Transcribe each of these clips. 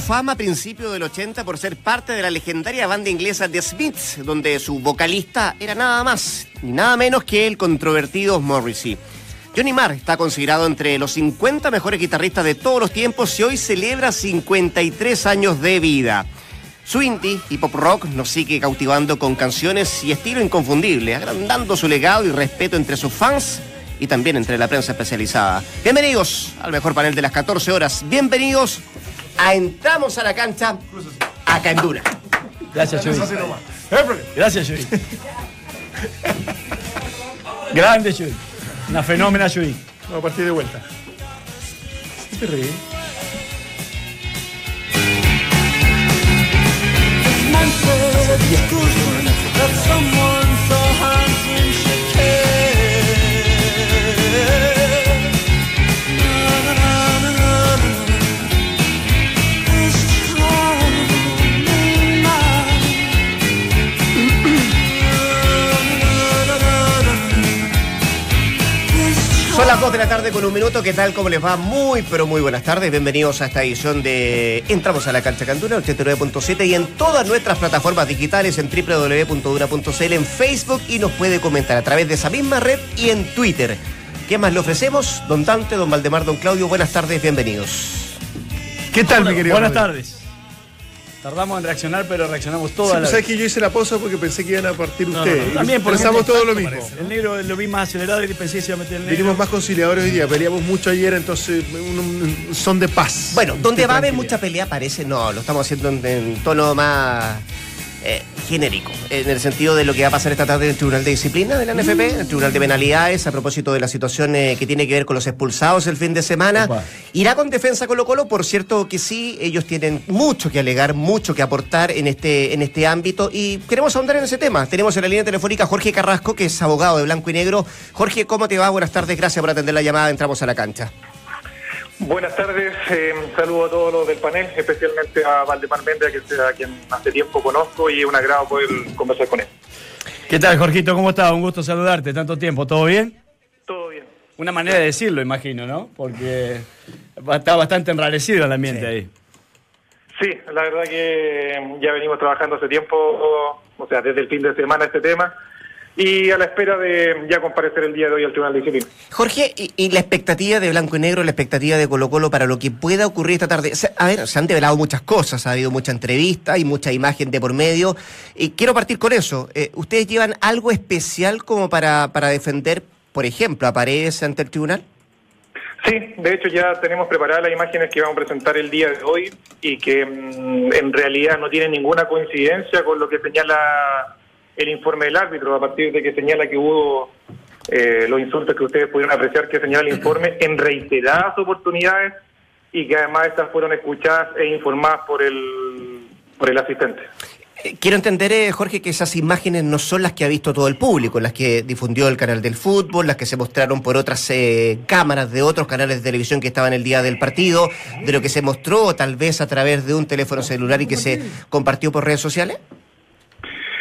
fama a principios del 80 por ser parte de la legendaria banda inglesa The Smiths, donde su vocalista era nada más ni nada menos que el controvertido Morrissey. Johnny Marr está considerado entre los 50 mejores guitarristas de todos los tiempos y hoy celebra 53 años de vida. Su indie y pop rock nos sigue cautivando con canciones y estilo inconfundible, agrandando su legado y respeto entre sus fans y también entre la prensa especializada. Bienvenidos al mejor panel de las 14 horas. Bienvenidos a Entramos a la cancha acá en Duna. Gracias, Chuy. Gracias, Chuy. Grande, Chuy. Una fenómena, Chuy. Vamos a partir de vuelta. ¿Qué te las 2 de la tarde con un minuto. ¿Qué tal? ¿Cómo les va? Muy, pero muy buenas tardes. Bienvenidos a esta edición de Entramos a la cancha Canduna, 89.7 y en todas nuestras plataformas digitales en www.duna.cl, en Facebook y nos puede comentar a través de esa misma red y en Twitter. ¿Qué más le ofrecemos? Don Dante, don Valdemar, don Claudio, buenas tardes, bienvenidos. ¿Qué tal, mi querido? Buenas tardes. Tardamos en reaccionar, pero reaccionamos Sí, todas pues, las ¿Sabes que yo hice la pausa porque pensé que iban a partir No, ustedes? no, no. También, por Pensamos todo lo mismo. El negro lo vi más acelerado y pensé que se iba a meter el negro. Vinimos más conciliadores hoy día, peleamos mucho ayer, entonces un, un- un son de paz. Bueno, donde De va a haber mucha pelea parece, no, lo estamos haciendo en, en tono más eh, genérico, en el sentido de lo que va a pasar esta tarde en el Tribunal de Disciplina de la NFP, en el Tribunal de Penalidades, a propósito de la situación eh, que tiene que ver con los expulsados el fin de semana. Opa. Irá con defensa Colo Colo, por cierto que sí, ellos tienen mucho que alegar, mucho que aportar en este, en este ámbito y queremos ahondar en ese tema. Tenemos en la línea telefónica a Jorge Carrasco, que es abogado de Blanco y Negro. Jorge, ¿cómo te va? Buenas tardes, gracias por atender la llamada, entramos a la cancha. Buenas tardes, eh, saludo a todos los del panel, especialmente a Valdemar Méndez, que es a quien hace tiempo conozco y es un agrado poder conversar con él. ¿Qué tal, Jorgito? ¿Cómo estás? Un gusto saludarte. Tanto tiempo. ¿Todo bien? Todo bien. Una manera de decirlo, imagino, ¿no? Porque está bastante enrarecido el ambiente Sí. ahí. Sí, la verdad que ya venimos trabajando hace tiempo, o sea, desde el fin de semana este tema, y a la espera de ya comparecer el día de hoy al Tribunal de Disciplina. Jorge, y, y la expectativa de Blanco y Negro, la expectativa de Colo Colo para lo que pueda ocurrir esta tarde. Se- a ver, se han develado muchas cosas, ha habido mucha entrevista y mucha imagen de por medio. Y quiero partir con eso. Eh, ¿Ustedes llevan algo especial como para, para defender, por ejemplo, a Paredes ante el tribunal? Sí, de hecho ya tenemos preparadas las imágenes que vamos a presentar el día de hoy y que mm, en realidad no tienen ninguna coincidencia con lo que señala el informe del árbitro, a partir de que señala que hubo eh, los insultos que ustedes pudieron apreciar que señala el informe en reiteradas oportunidades y que además estas fueron escuchadas e informadas por el, por el asistente. Eh, Quiero entender, eh, Jorge, que esas imágenes no son las que ha visto todo el público, las que difundió el canal del fútbol, las que se mostraron por otras eh, cámaras de otros canales de televisión que estaban el día del partido, de lo que se mostró tal vez a través de un teléfono celular y que se compartió por redes sociales.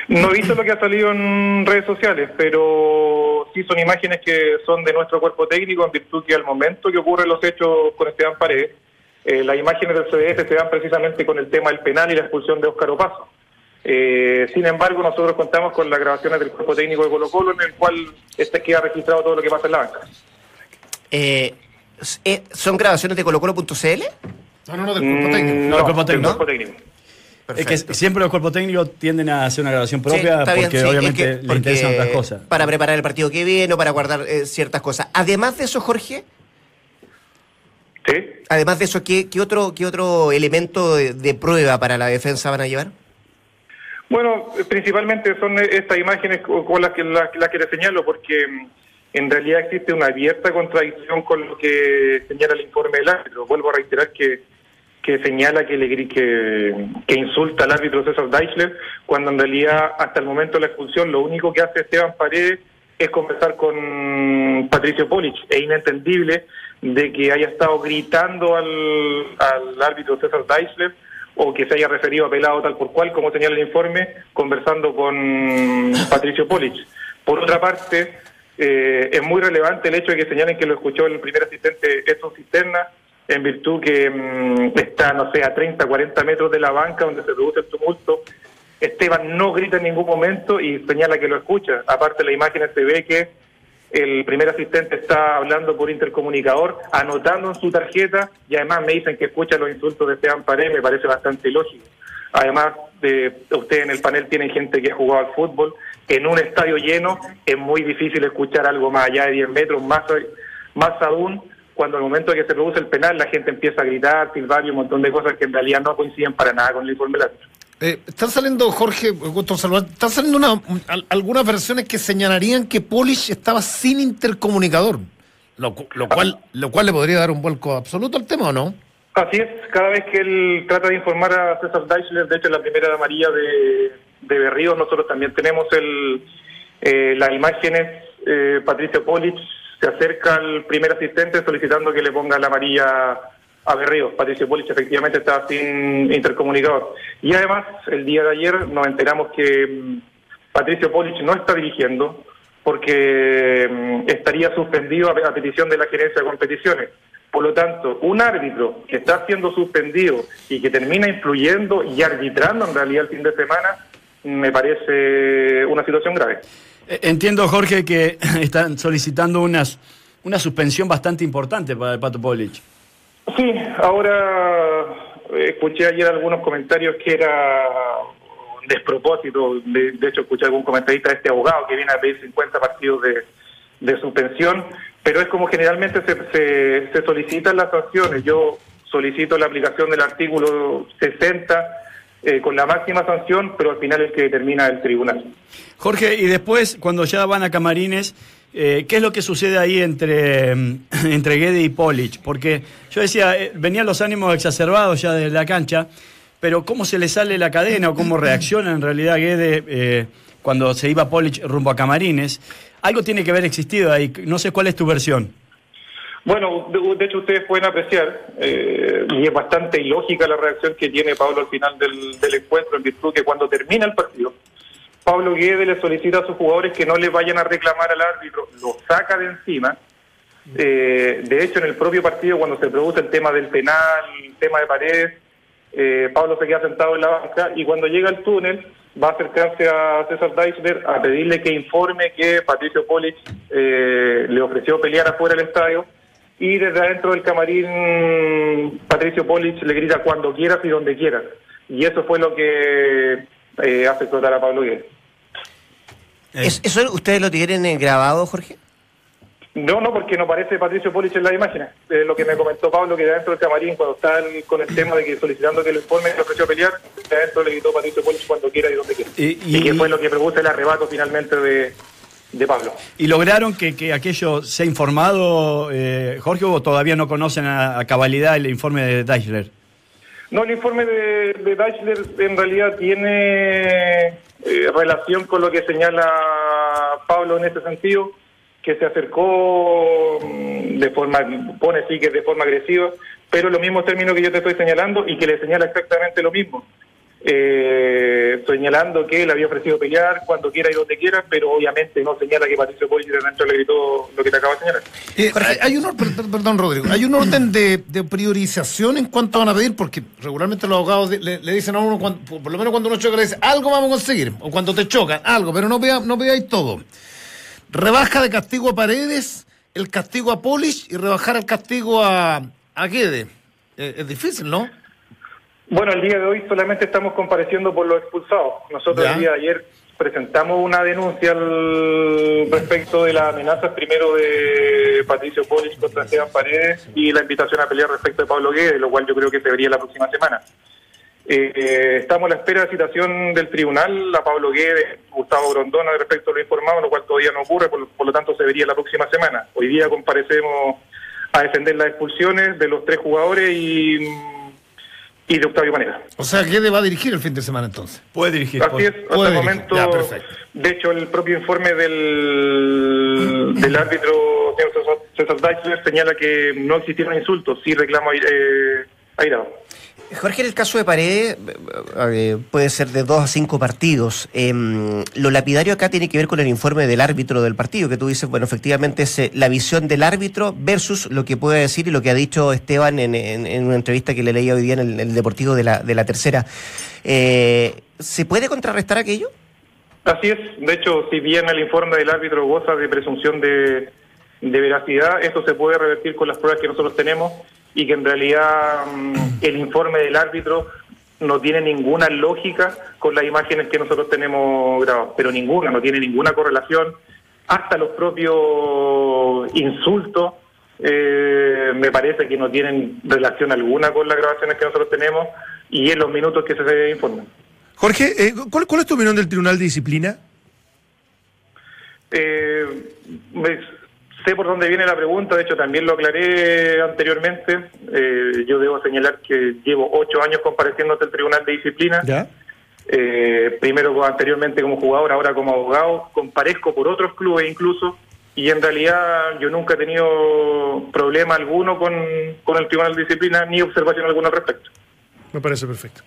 No he visto lo que ha salido en redes sociales, pero sí son imágenes que son de nuestro cuerpo técnico en virtud que al momento que ocurren los hechos con Esteban Paredes, eh, las imágenes del CDF se dan precisamente con el tema del penal y la expulsión de Óscar Opaso. Eh, sin embargo, nosotros contamos con las grabaciones del cuerpo técnico de Colo Colo en el cual este queda registrado todo lo que pasa en la banca. Eh, eh, ¿Son grabaciones de colocolo.cl? No, no, no, del cuerpo técnico. Mm, No, el cuerpo del técnico. cuerpo técnico. Es que siempre los cuerpos técnicos tienden a hacer una grabación propia bien, porque sí, obviamente es que- les porque interesan otras cosas. Para preparar el partido que viene o para guardar eh, ciertas cosas. Además de eso, Jorge, ¿Sí? además de eso, ¿qué, qué otro, qué otro elemento de, de prueba para la defensa van a llevar? Bueno, principalmente son estas imágenes co- con las que, las, las que les señalo, porque mm, en realidad existe una abierta contradicción con lo que señala el informe del árbitro. Vuelvo a reiterar que, que señala que, le, que, que insulta al árbitro César Deichler, cuando en realidad hasta el momento de la expulsión lo único que hace Esteban Paredes es conversar con Patricio Polich. Es inentendible de que haya estado gritando al, al árbitro César Deichler o que se haya referido a pelado tal por cual, como señala el informe, conversando con Patricio Polich. Por otra parte, eh, es muy relevante el hecho de que señalen que lo escuchó el primer asistente Edson Cisterna, en virtud que mm, está, no sé, a 30, 40 metros de la banca donde se produce el tumulto. Esteban no grita en ningún momento y señala que lo escucha. Aparte, la imagen se ve que el primer asistente está hablando por intercomunicador, anotando en su tarjeta y además me dicen que escucha los insultos de Esteban Paredes, me parece bastante lógico. Además, de, ustedes en el panel tienen gente que ha jugado al fútbol. En un estadio lleno es muy difícil escuchar algo más allá de 10 metros, más, más aún cuando al momento de que se produce el penal la gente empieza a gritar, silbar y un montón de cosas que en realidad no coinciden para nada con el informe del. Eh, están saliendo, Jorge, gusto saludar, están saliendo una, al- algunas versiones que señalarían que Polish estaba sin intercomunicador, lo, lo cual lo cual le podría dar un vuelco absoluto al tema, ¿o no? Así es, cada vez que él trata de informar a César Deichler, de hecho en la primera amarilla de, de Berríos, nosotros también tenemos el, eh, las imágenes, eh, Patricio Polich se acerca al primer asistente solicitando que le ponga la amarilla a Berríos. Patricio Polich efectivamente estaba sin intercomunicador. Y además, el día de ayer nos enteramos que mm, Patricio Polich no está dirigiendo porque mm, estaría suspendido a petición de la gerencia de competiciones. Por lo tanto, un árbitro que está siendo suspendido y que termina influyendo y arbitrando en realidad el fin de semana, me parece una situación grave. Eh, Entiendo, Jorge, que están solicitando unas, una suspensión bastante importante para el Pato Polich. Sí, ahora eh, escuché ayer algunos comentarios que era un despropósito. De, hecho, escuché algún comentarista de este abogado que viene a pedir 50 partidos de, de suspensión, pero es como generalmente se, se, se solicitan las sanciones. Yo solicito la aplicación del artículo 60 eh, con la máxima sanción, pero al final es que determina el tribunal. Jorge, y después, cuando ya van a Camarines, eh, ¿qué es lo que sucede ahí entre, mm, entre Guede y Polich? Porque yo decía, eh, venían los ánimos exacerbados ya de la cancha, pero ¿cómo se le sale la cadena o cómo reacciona en realidad Guede cuando se iba Polich rumbo a Camarines? Algo tiene que haber existido ahí, no sé cuál es tu versión. Bueno, de, hecho ustedes pueden apreciar, eh, y es bastante ilógica la reacción que tiene Pablo al final del, encuentro, en virtud que cuando termina el partido, Pablo Guede le solicita a sus jugadores que no le vayan a reclamar al árbitro, lo saca de encima. Eh, de hecho, en el propio partido, cuando se produce el tema del penal, el tema de paredes, eh, Pablo se queda sentado en la banca y cuando llega al túnel va a acercarse a César Deichler a pedirle que informe que Patricio Polich eh, le ofreció pelear afuera del estadio y desde adentro del camarín Patricio Polich le grita cuando quieras y donde quieras. Y eso fue lo que eh, hace explotar a Pablo Guedes. ¿Es- ¿Eso ustedes lo tienen eh, grabado, Jorge? No, no, porque no aparece Patricio Polich en la imagen. Eh, lo que me comentó Pablo, que de adentro del camarín, cuando está el- con el tema de que solicitando que el informe le ofreció pelear, de adentro le gritó Patricio Polich cuando quiera y donde quiera. Y- Y, y- que fue lo que produce el arrebato finalmente de, de Pablo. ¿Y lograron que, que aquello sea informado, eh, Jorge, o todavía no conocen a, a cabalidad el informe de Deichler? No, el informe de, de Deichler en realidad tiene eh, relación con lo que señala Pablo en ese sentido, que se acercó mm, de forma, pone sí que de forma agresiva, pero los mismos términos que yo te estoy señalando y que le señala exactamente lo mismo. Eh, señalando que él había ofrecido pelear cuando quiera y donde quiera, pero obviamente no señala que Patricio Polich de dentro le gritó lo que te acabo de señalar. Eh, hay, hay un or- per- per- perdón, Rodrigo, hay un orden de, de priorización en cuanto van a pedir, porque regularmente los abogados de- le, le dicen a uno, cuando- por lo menos cuando uno choca, le dice algo vamos a conseguir, o cuando te chocan, algo, pero no, vea, no veáis todo. Rebaja de castigo a Paredes, el castigo a Polish y rebajar el castigo a, a Guede. Eh, es difícil, ¿no? Bueno, el día de hoy solamente estamos compareciendo por los expulsados. Nosotros Ya. el día de ayer presentamos una denuncia al respecto de las amenazas primero de Patricio Polis contra Esteban Paredes y la invitación a pelear respecto de Pablo Guedes, lo cual yo creo que se vería la próxima semana. Eh, eh, estamos a la espera de citación del tribunal a Pablo Guedes, Gustavo Grondona respecto a lo informado, lo cual todavía no ocurre, por, por lo tanto se vería la próxima semana. Hoy día comparecemos a defender las expulsiones de los tres jugadores y, y de Octavio Manera. O sea, ¿qué va a dirigir el fin de semana entonces? Puede dirigir. Así es, hasta puede el momento, Ya, de hecho, el propio informe del, del árbitro señor César- César Deichler señala que no existieron insultos, sí reclamo eh, airado. Jorge, en el caso de Paredes, eh, puede ser de dos a cinco partidos. Em, lo lapidario acá tiene que ver con el informe del árbitro del partido, que tú dices, bueno, efectivamente es eh, la visión del árbitro versus lo que puede decir y lo que ha dicho Esteban en, una entrevista que le leí hoy día en el, Deportivo de la, de la Tercera. Eh, ¿Se puede contrarrestar aquello? Así es, de hecho, si bien el informe del árbitro goza de presunción de, de veracidad, eso se puede revertir con las pruebas que nosotros tenemos y que en realidad mm, el informe del árbitro no tiene ninguna lógica con las imágenes que nosotros tenemos grabadas, pero ninguna, no tiene ninguna correlación, hasta los propios insultos. eh, me parece que no tienen relación alguna con las grabaciones que nosotros tenemos y en los minutos que se informan. Jorge, eh, ¿cuál, cuál es tu opinión del Tribunal de Disciplina? Eh, me- sé por dónde viene la pregunta, de hecho también lo aclaré anteriormente. Eh, yo debo señalar que llevo ocho años compareciendo ante el Tribunal de Disciplina. ¿Ya? Eh, primero anteriormente como jugador, ahora como abogado. Comparezco por otros clubes incluso. Y en realidad yo nunca he tenido problema alguno con, con el Tribunal de Disciplina ni observación alguna al respecto. Me parece perfecto.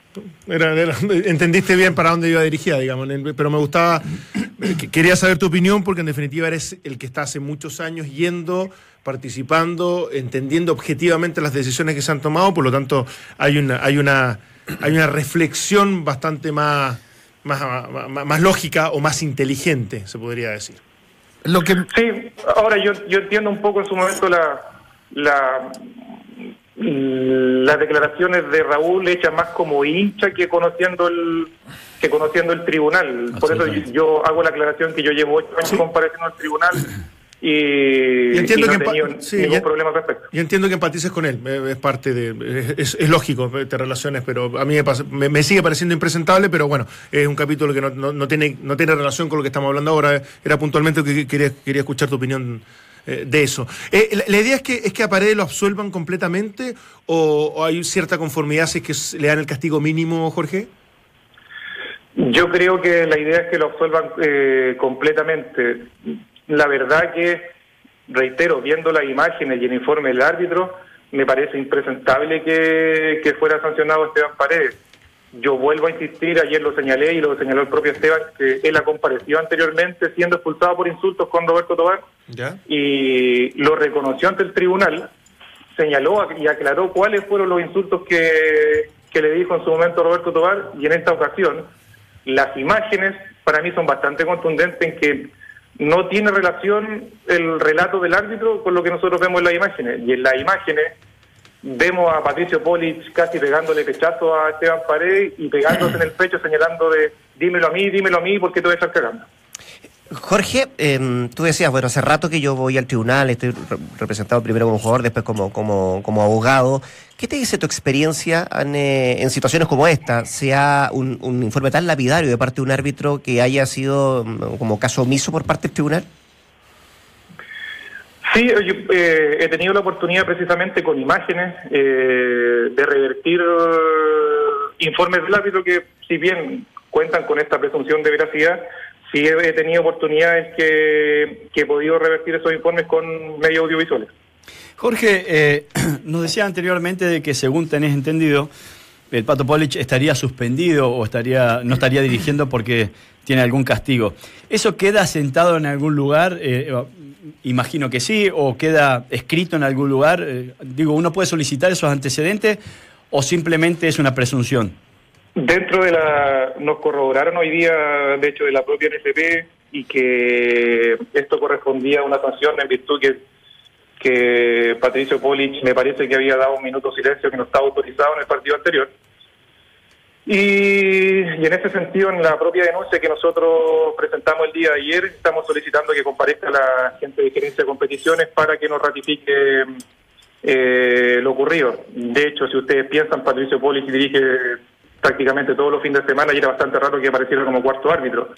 Era- era- entendiste bien para dónde iba dirigida, digamos, pero me gustaba, eh, que- quería saber tu opinión porque en definitiva eres el que está hace muchos años yendo, participando, entendiendo objetivamente las decisiones que se han tomado, por lo tanto hay una, hay una, hay una reflexión bastante más, más, más, más lógica o más inteligente, se podría decir. Lo que Sí, ahora yo, yo entiendo un poco en su momento la, la las declaraciones de Raúl hechas más como hincha que conociendo el que conociendo el tribunal. Por eso yo, hago la aclaración que yo llevo ocho años compareciendo al tribunal y, Y entiendo y no que sí, ningún ya- problema al respecto. Yo entiendo que empatices con él, eh, es parte de. Es, es lógico, eh, te relaciones, pero a mí me, pasa- me- me sigue pareciendo impresentable, pero bueno, es un capítulo que no, no- no tiene, no tiene relación con lo que estamos hablando ahora. Era puntualmente que quería, quería escuchar tu opinión eh, de eso. Eh, la, idea es que, es que a Paredes lo absuelvan completamente o, hay cierta conformidad si es que le dan el castigo mínimo, Jorge. Yo creo que la idea es que lo absuelvan eh, completamente. La verdad que, reitero, viendo las imágenes y el informe del árbitro, me parece impresentable que, que fuera sancionado Esteban Paredes. Yo vuelvo a insistir, ayer lo señalé y lo señaló el propio Esteban, que él ha comparecido anteriormente siendo expulsado por insultos con Roberto Tobar ¿Ya? y lo reconoció ante el tribunal, señaló y aclaró cuáles fueron los insultos que, que le dijo en su momento Roberto Tobar y en esta ocasión las imágenes para mí son bastante contundentes en que no tiene relación el relato del árbitro con lo que nosotros vemos en las imágenes y en las imágenes vemos a Patricio Polich casi pegándole pechazo a Esteban Paredes y pegándose en el pecho señalando de dímelo a mí, dímelo a mí porque te voy a estar cagando. Jorge, em, tú decías, bueno, hace rato que yo voy al tribunal, estoy re- representado primero como jugador, después como, como, como abogado. ¿Qué te dice tu experiencia en, eh, en situaciones como esta? ¿Sea un, un informe tan lapidario de parte de un árbitro que haya sido mm, como caso omiso por parte del tribunal? Sí, yo eh, he tenido la oportunidad precisamente con imágenes eh, de revertir eh, informes del árbitro que, si bien cuentan con esta presunción de veracidad, sí he, he tenido oportunidades que, que he podido revertir esos informes con medios audiovisuales. Jorge, eh, nos decía anteriormente de que según tenés entendido, el Pato Polich estaría suspendido o estaría no estaría dirigiendo porque tiene algún castigo. ¿Eso queda sentado en algún lugar? Eh, imagino que sí, o queda escrito en algún lugar. Eh, digo, ¿uno puede solicitar esos antecedentes o simplemente es una presunción? Dentro de la. Nos corroboraron hoy día, de hecho, de la propia NFP y que esto correspondía a una sanción en virtud que, que Patricio Polich me parece que había dado un minuto de silencio que no estaba autorizado en el partido anterior. Y, y en ese sentido, en la propia denuncia que nosotros presentamos el día de ayer, estamos solicitando que comparezca la gente de gerencia de competiciones para que nos ratifique eh, lo ocurrido. De hecho, si ustedes piensan, Patricio Polich dirige prácticamente todos los fines de semana y era bastante raro que apareciera como cuarto árbitro.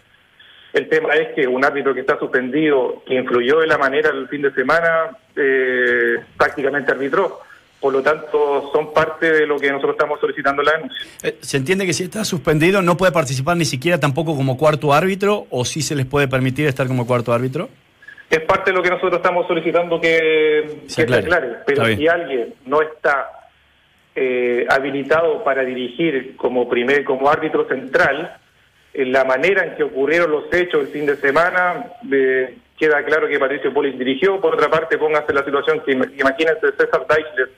El tema es que un árbitro que está suspendido, que influyó de la manera el fin de semana, eh, prácticamente arbitró. Por lo tanto, son parte de lo que nosotros estamos solicitando en la denuncia. Eh, ¿Se entiende que si está suspendido no puede participar ni siquiera tampoco como cuarto árbitro o sí se les puede permitir estar como cuarto árbitro? Es parte de lo que nosotros estamos solicitando que, Se que se aclare. Pero si alguien no está eh, habilitado para dirigir como primer, como árbitro central, en la manera en que ocurrieron los hechos el fin de semana, eh, queda claro que Patricio Polis dirigió. Por otra parte, póngase la situación que im- imagínense César Deichler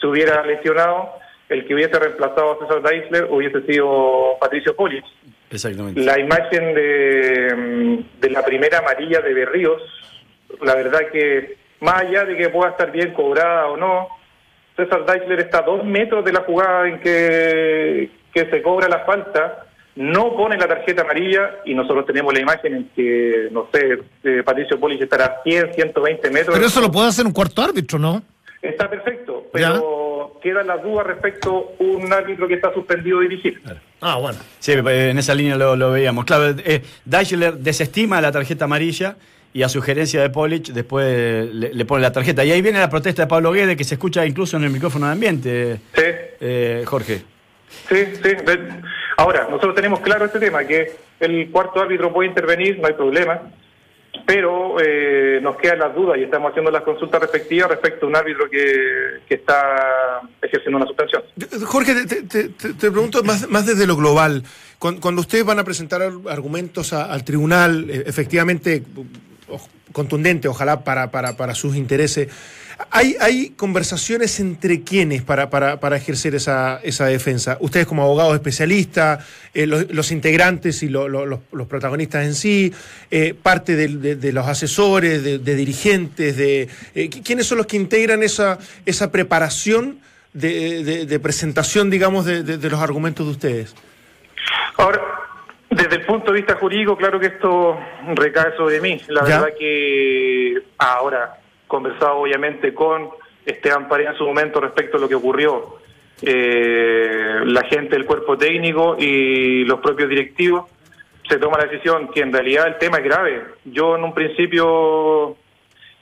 se hubiera lesionado, el que hubiese reemplazado a César Deichler hubiese sido Patricio Polis. Exactamente. La imagen de, mm, de la primera amarilla de Berríos, la verdad que más allá de que pueda estar bien cobrada o no, César Deichler está a dos metros de la jugada en que, que se cobra la falta, no pone la tarjeta amarilla y nosotros tenemos la imagen en que, no sé, eh, Patricio Polis estará a 100, 120 metros. Pero eso lo puede hacer un cuarto árbitro, ¿no? Está perfecto, pero quedan las dudas respecto a un árbitro que está suspendido de dirigir. Ah, bueno. Sí, eh, en esa línea lo, lo veíamos. Claro, eh, Deichler desestima la tarjeta amarilla y a sugerencia de Polich después le, le pone la tarjeta. Y ahí viene la protesta de Pablo Guede que se escucha incluso en el micrófono de ambiente, Sí, eh, Jorge. Sí, sí. Ahora, nosotros tenemos claro este tema, que el cuarto árbitro puede intervenir, no hay problema, pero eh, nos quedan las dudas y estamos haciendo las consultas respectivas respecto a un árbitro que, que está ejerciendo una suspensión. Jorge, te, te- te- te pregunto más, más desde lo global. Cuando, ustedes van a presentar ar- argumentos al tribunal, eh, efectivamente contundente, ojalá para, para, para sus intereses, ¿hay, hay conversaciones entre quiénes para, para, para ejercer esa, esa defensa? Ustedes como abogados especialistas, eh, los, integrantes y lo- lo- los, los protagonistas en sí, eh, parte de, los asesores, de, dirigentes, de eh, ¿qui- ¿quiénes son los que integran esa, esa preparación? de, presentación, digamos, de los argumentos de ustedes. Ahora, desde el punto de vista jurídico, claro que esto recae sobre mí. La ¿Ya? verdad que ahora, conversado obviamente con Esteban Paredes en su momento respecto a lo que ocurrió, eh, la gente del cuerpo técnico y los propios directivos, se toma la decisión que en realidad el tema es grave. Yo en un principio,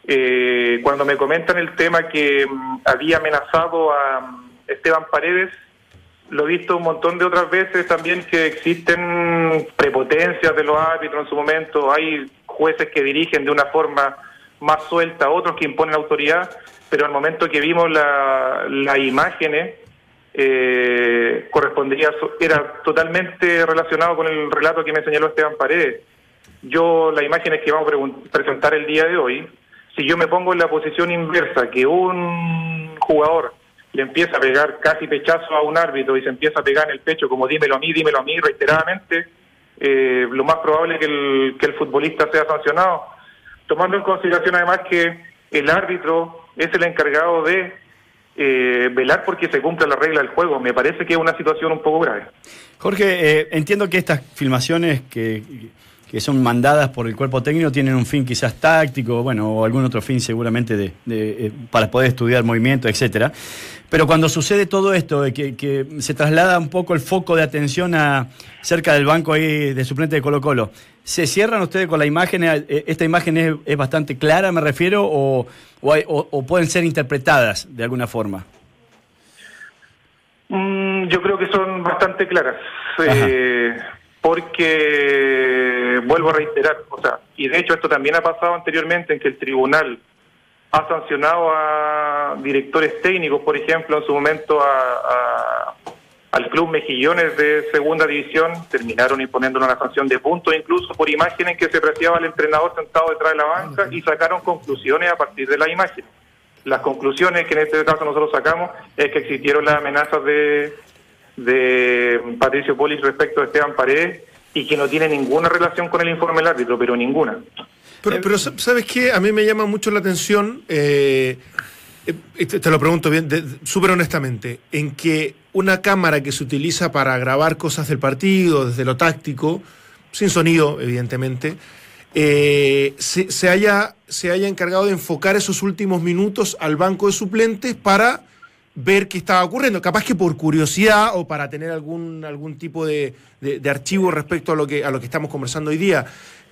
eh, cuando me comentan el tema que mm, había amenazado a mm, Esteban Paredes, lo he visto un montón de otras veces también que existen prepotencias de los árbitros en su momento, hay jueces que dirigen de una forma más suelta, otros que imponen autoridad, pero al momento que vimos la- las imágenes, eh, era totalmente relacionado con el relato que me señaló Esteban Paredes. Yo, las imágenes que vamos a presentar el día de hoy, si yo me pongo en la posición inversa, que un jugador le empieza a pegar casi pechazo a un árbitro y se empieza a pegar en el pecho como dímelo a mí, dímelo a mí reiteradamente, eh, lo más probable es que el, que el futbolista sea sancionado. Tomando en consideración además que el árbitro es el encargado de eh, velar porque se cumpla la regla del juego. Me parece que es una situación un poco grave. Jorge, eh, entiendo que estas filmaciones que, que son mandadas por el cuerpo técnico tienen un fin quizás táctico, bueno, o algún otro fin seguramente de, de, eh, para poder estudiar movimiento, etcétera. Pero cuando sucede todo esto, que, que se traslada un poco el foco de atención a cerca del banco ahí de suplente de Colo Colo, ¿se cierran ustedes con la imagen? eh, ¿Esta imagen es, es bastante clara, me refiero, o, o, hay- o- o pueden ser interpretadas de alguna forma? Mm, yo creo que son bastante claras, eh, porque vuelvo a reiterar, o sea, y de hecho esto también ha pasado anteriormente en que el tribunal ha sancionado a directores técnicos, por ejemplo, en su momento a, a- al club Mejillones de segunda división, terminaron imponiendo una sanción de puntos, incluso por imágenes que se apreciaba al entrenador sentado detrás de la banca y sacaron conclusiones a partir de la imagen. Las conclusiones que en este caso nosotros sacamos es que existieron las amenazas de, de Patricio Polis respecto a Esteban Paredes y que no tiene ninguna relación con el informe del árbitro, pero ninguna. Pero, pero sa- ¿sabes qué? A mí me llama mucho la atención, eh, eh, te, te lo pregunto bien, súper honestamente, en que una cámara que se utiliza para grabar cosas del partido, desde lo táctico, sin sonido, evidentemente, eh, se haya, se haya encargado de enfocar esos últimos minutos al banco de suplentes para ver qué estaba ocurriendo. Capaz que por curiosidad o para tener algún, algún tipo de, de- archivo respecto a lo, que, a lo que estamos conversando hoy día.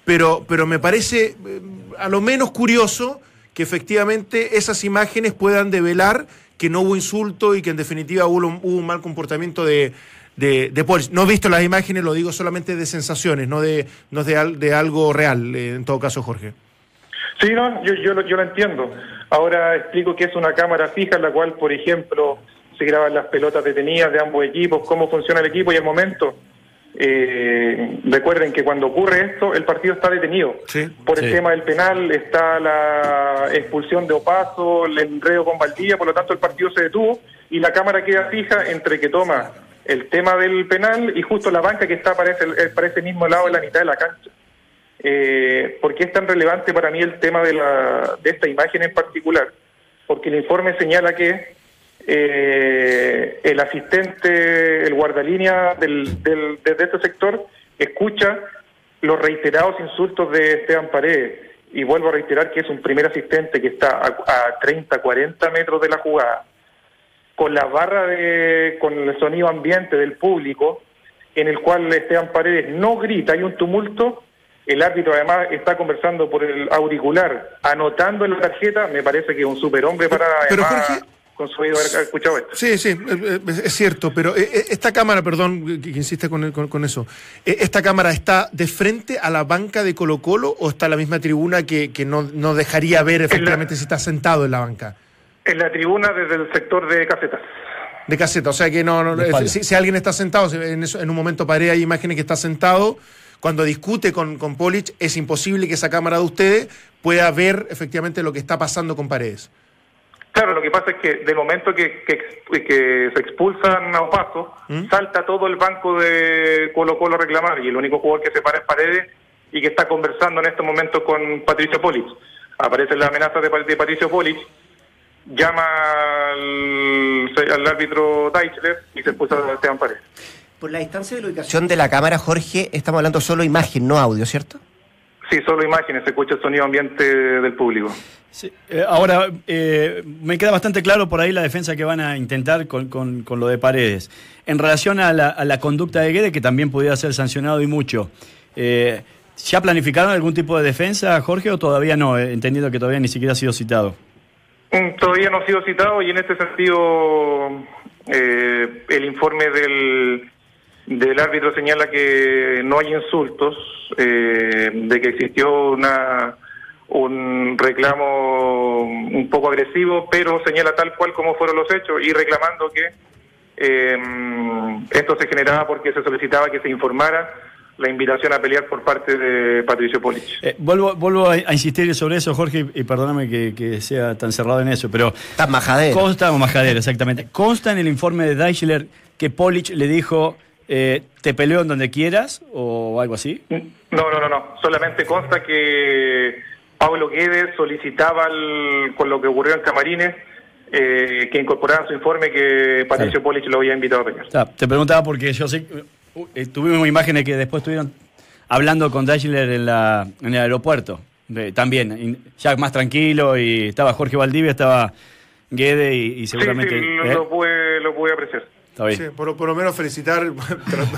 Pero, pero me parece eh, a lo menos curioso que efectivamente esas imágenes puedan develar que no hubo insulto y que en definitiva hubo, hubo un mal comportamiento de, de, de Polich. No he visto las imágenes, lo digo solamente de sensaciones, no de, no de, al- de algo real, eh, en todo caso, Jorge. Sí, no, yo, yo, yo lo entiendo. Ahora explico que es una cámara fija en la cual, por ejemplo, se graban las pelotas detenidas de ambos equipos, cómo funciona el equipo y el momento. Eh, recuerden que cuando ocurre esto, el partido está detenido. Sí, por el sí. tema del penal está la expulsión de Opaso, el enredo con Valdivia, por lo tanto el partido se detuvo y la cámara queda fija entre que toma el tema del penal y justo la banca que está para ese, para ese mismo lado en la mitad de la cancha. Eh, ¿Por qué es tan relevante para mí el tema de, la, de esta imagen en particular? Porque el informe señala que eh, el asistente, el guardalínea del, del, desde este sector, escucha los reiterados insultos de Esteban Paredes. Y vuelvo a reiterar que es un primer asistente que está a, a 30, 40 metros de la jugada, con la barra de, con el sonido ambiente del público, en el cual Esteban Paredes no grita, hay un tumulto, el árbitro además está conversando por el auricular, anotando en la tarjeta, me parece que es un superhombre para Pero, además, Jorge- con su oído haber escuchado esto. Sí, sí, eh, eh, es cierto, pero eh, esta cámara, perdón que insiste con, con- con eso, ¿esta cámara está de frente a la banca de Colo Colo o está en la misma tribuna que, que no, no dejaría ver efectivamente si está sentado en la banca? En la tribuna desde el sector de casetas. De caseta, o sea que no, no, si, si alguien está sentado, en, eso- en un momento paré hay imágenes que está sentado, cuando discute con, con Polich, es imposible que esa cámara de ustedes pueda ver efectivamente lo que está pasando con Paredes. Claro, lo que pasa es que del momento que, que, que se expulsan a Opaso, ¿Mm? salta todo el banco de Colo Colo a reclamar y el único jugador que se para es Paredes y que está conversando en estos momentos con Patricio Polich. Aparece la amenaza de, de Patricio Polich, llama al, al árbitro Deichler y se expulsa a Esteban Paredes. Por la distancia de la ubicación de la cámara, Jorge, estamos hablando solo imagen, no audio, ¿cierto? Sí, solo imágenes, se escucha el sonido ambiente del público. Sí, eh, ahora, eh, me queda bastante claro por ahí la defensa que van a intentar con, con- con lo de Paredes. En relación a la, a la conducta de Guede, que también pudiera ser sancionado y mucho, eh, ¿ya planificaron algún tipo de defensa, Jorge, o todavía no? Eh, entendiendo que todavía ni siquiera ha sido citado. Mm, Todavía no ha sido citado y en este sentido eh, el informe del, del árbitro señala que no hay insultos, eh, de que existió una un reclamo un poco agresivo, pero señala tal cual como fueron los hechos y reclamando que eh, esto se generaba porque se solicitaba que se informara la invitación a pelear por parte de Patricio Polich. Eh, vuelvo vuelvo a, a insistir sobre eso, Jorge, y, perdóname que, que sea tan cerrado en eso, pero Está majadero. consta, o majadero, exactamente, consta en el informe de Deichler que Polich le dijo, eh, te peleo en donde quieras, o algo así. No, no, no, no. Solamente consta que Pablo Guedes solicitaba al- con lo que ocurrió en Camarines eh, que incorporara en su informe que Patricio. Polich lo había invitado a pelear. Te preguntaba porque yo sé, uh, eh, tuvimos imágenes que después estuvieron hablando con Deichler en, la, en el aeropuerto, de- también, ya más tranquilo, y estaba Jorge Valdivia, estaba Guede y, y seguramente... sí, sí, lo, ¿eh? lo pude, lo pude apreciar. Está bien. Sí, por, por lo menos felicitar, tra-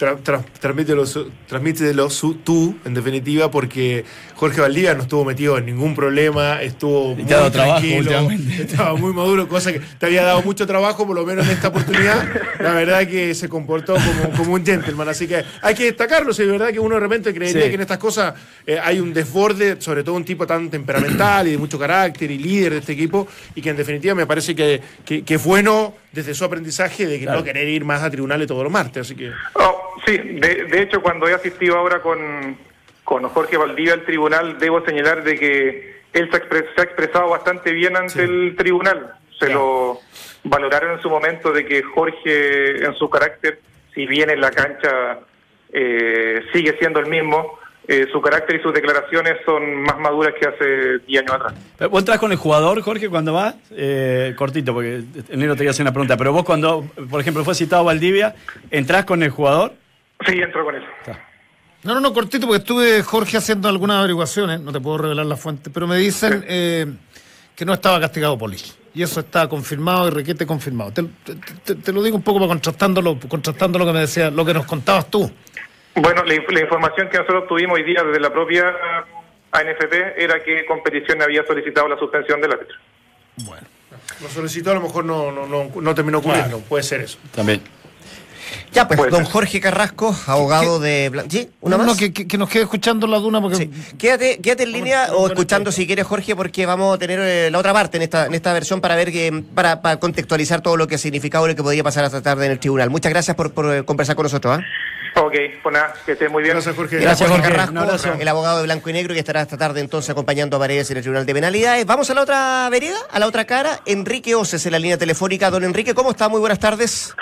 tra- tra- transmítelo, su- transmítelo su- tú, en definitiva, porque Jorge Valdivia no estuvo metido en ningún problema, estuvo muy dado tranquilo, estaba muy maduro, cosa que te había dado mucho trabajo, por lo menos en esta oportunidad. La verdad que se comportó como, como un gentleman, así que hay que destacarlo, si es verdad que uno de repente creería Sí. que en estas cosas eh, hay un desborde, sobre todo un tipo tan temperamental y de mucho carácter y líder de este equipo, y que en definitiva me parece que, que, que es bueno desde su aprendizaje de que Claro. no querer ir más a tribunales todos los martes, así que... Oh, sí, de, de hecho, cuando he asistido ahora con, con Jorge Valdivia al tribunal, debo señalar de que él se, ha expres- se ha expresado bastante bien ante el tribunal. Se lo valoraron en su momento de que Jorge, en su carácter, si bien en la cancha eh, sigue siendo el mismo, eh, su carácter y sus declaraciones son más maduras que hace 10 años atrás. Pero ¿Vos entras con el jugador, Jorge, cuando vas? Eh, cortito, porque en enero te quería hacer una pregunta, pero vos cuando, por ejemplo, fue citado Valdivia, ¿entrás con el jugador? Sí, entro con él. No, no, no, cortito, porque estuve, Jorge, haciendo algunas averiguaciones, no te puedo revelar la fuente, pero me dicen eh, que no estaba castigado Polich. Y eso está confirmado y requete confirmado. Te, te- te- te lo digo un poco para contrastando lo, contrastando lo que me decía, lo que nos contabas tú. Bueno, la, la información que nosotros tuvimos hoy día desde la propia a NFP era que competición había solicitado la suspensión del árbitro. Bueno, lo solicitó, a lo mejor no, no, no, no terminó ocurriendo. Puede ser eso. También. Ya, pues, don. Jorge Carrasco, abogado de... Blan- ¿Sí? ¿Una No, más? no, que, que- nos quede escuchando la duna porque Sí. Quédate, quédate en línea o escuchando si quieres, Jorge, porque vamos a tener eh, la otra parte en esta, en esta versión para ver que, para, para contextualizar todo lo que significaba y lo que podía pasar esta tarde en el tribunal. Muchas gracias por, por, eh, conversar con nosotros. ¿ah? Ok, pues nada, que esté muy bien. Gracias, Jorge. Gracias, Jorge. Carrasco, el abogado de Blanco y Negro que estará esta tarde entonces acompañando a Paredes en el Tribunal de Penalidades. Vamos a la otra vereda, a la otra cara. Enrique Oces en la línea telefónica. Don Enrique, ¿cómo está? Muy buenas tardes.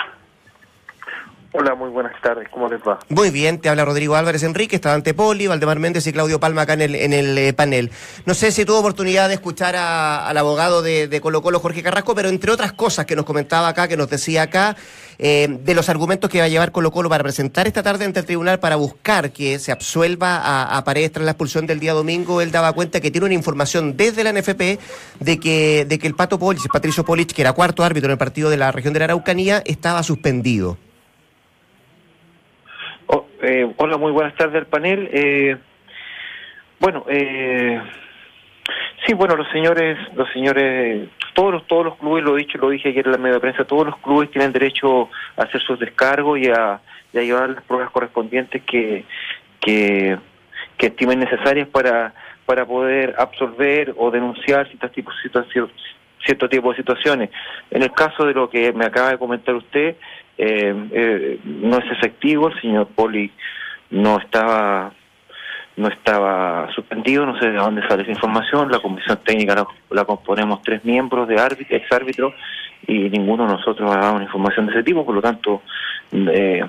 Hola, muy buenas tardes, ¿cómo les va? Muy bien, te habla Rodrigo Álvarez Enrique, está ante Poli, Valdemar Méndez y Claudio Palma acá en el, en el eh, panel. No sé si tuvo oportunidad de escuchar a- al abogado de, de Colo Colo, Jorge Carrasco, pero entre otras cosas que nos comentaba acá, que nos decía acá, eh, de los argumentos que va a llevar Colo Colo para presentar esta tarde ante el tribunal para buscar que se absuelva a, a Paredes tras la expulsión del día domingo, él daba cuenta que tiene una información desde la NFP de que, de que el Pato Polich, Patricio Polich, que era cuarto árbitro en el partido de la región de la Araucanía, estaba suspendido. Oh, eh, hola, muy buenas tardes al panel. Eh, bueno, eh, sí, bueno, los señores, los señores, todos los, todos los clubes, lo dicho, lo dije ayer en la media prensa, todos los clubes tienen derecho a hacer sus descargos y a, llevar las pruebas correspondientes que, que, que estimen necesarias para, para poder absolver o denunciar ciertos tipos de cierto tipo de situaciones. En el caso de lo que me acaba de comentar usted, eh, eh, no es efectivo, el señor Poli no estaba no estaba suspendido, no sé de dónde sale esa información, la comisión técnica la, la componemos tres miembros de árbitro, ex árbitro, y ninguno de nosotros ha dado una información de ese tipo, por lo tanto eh,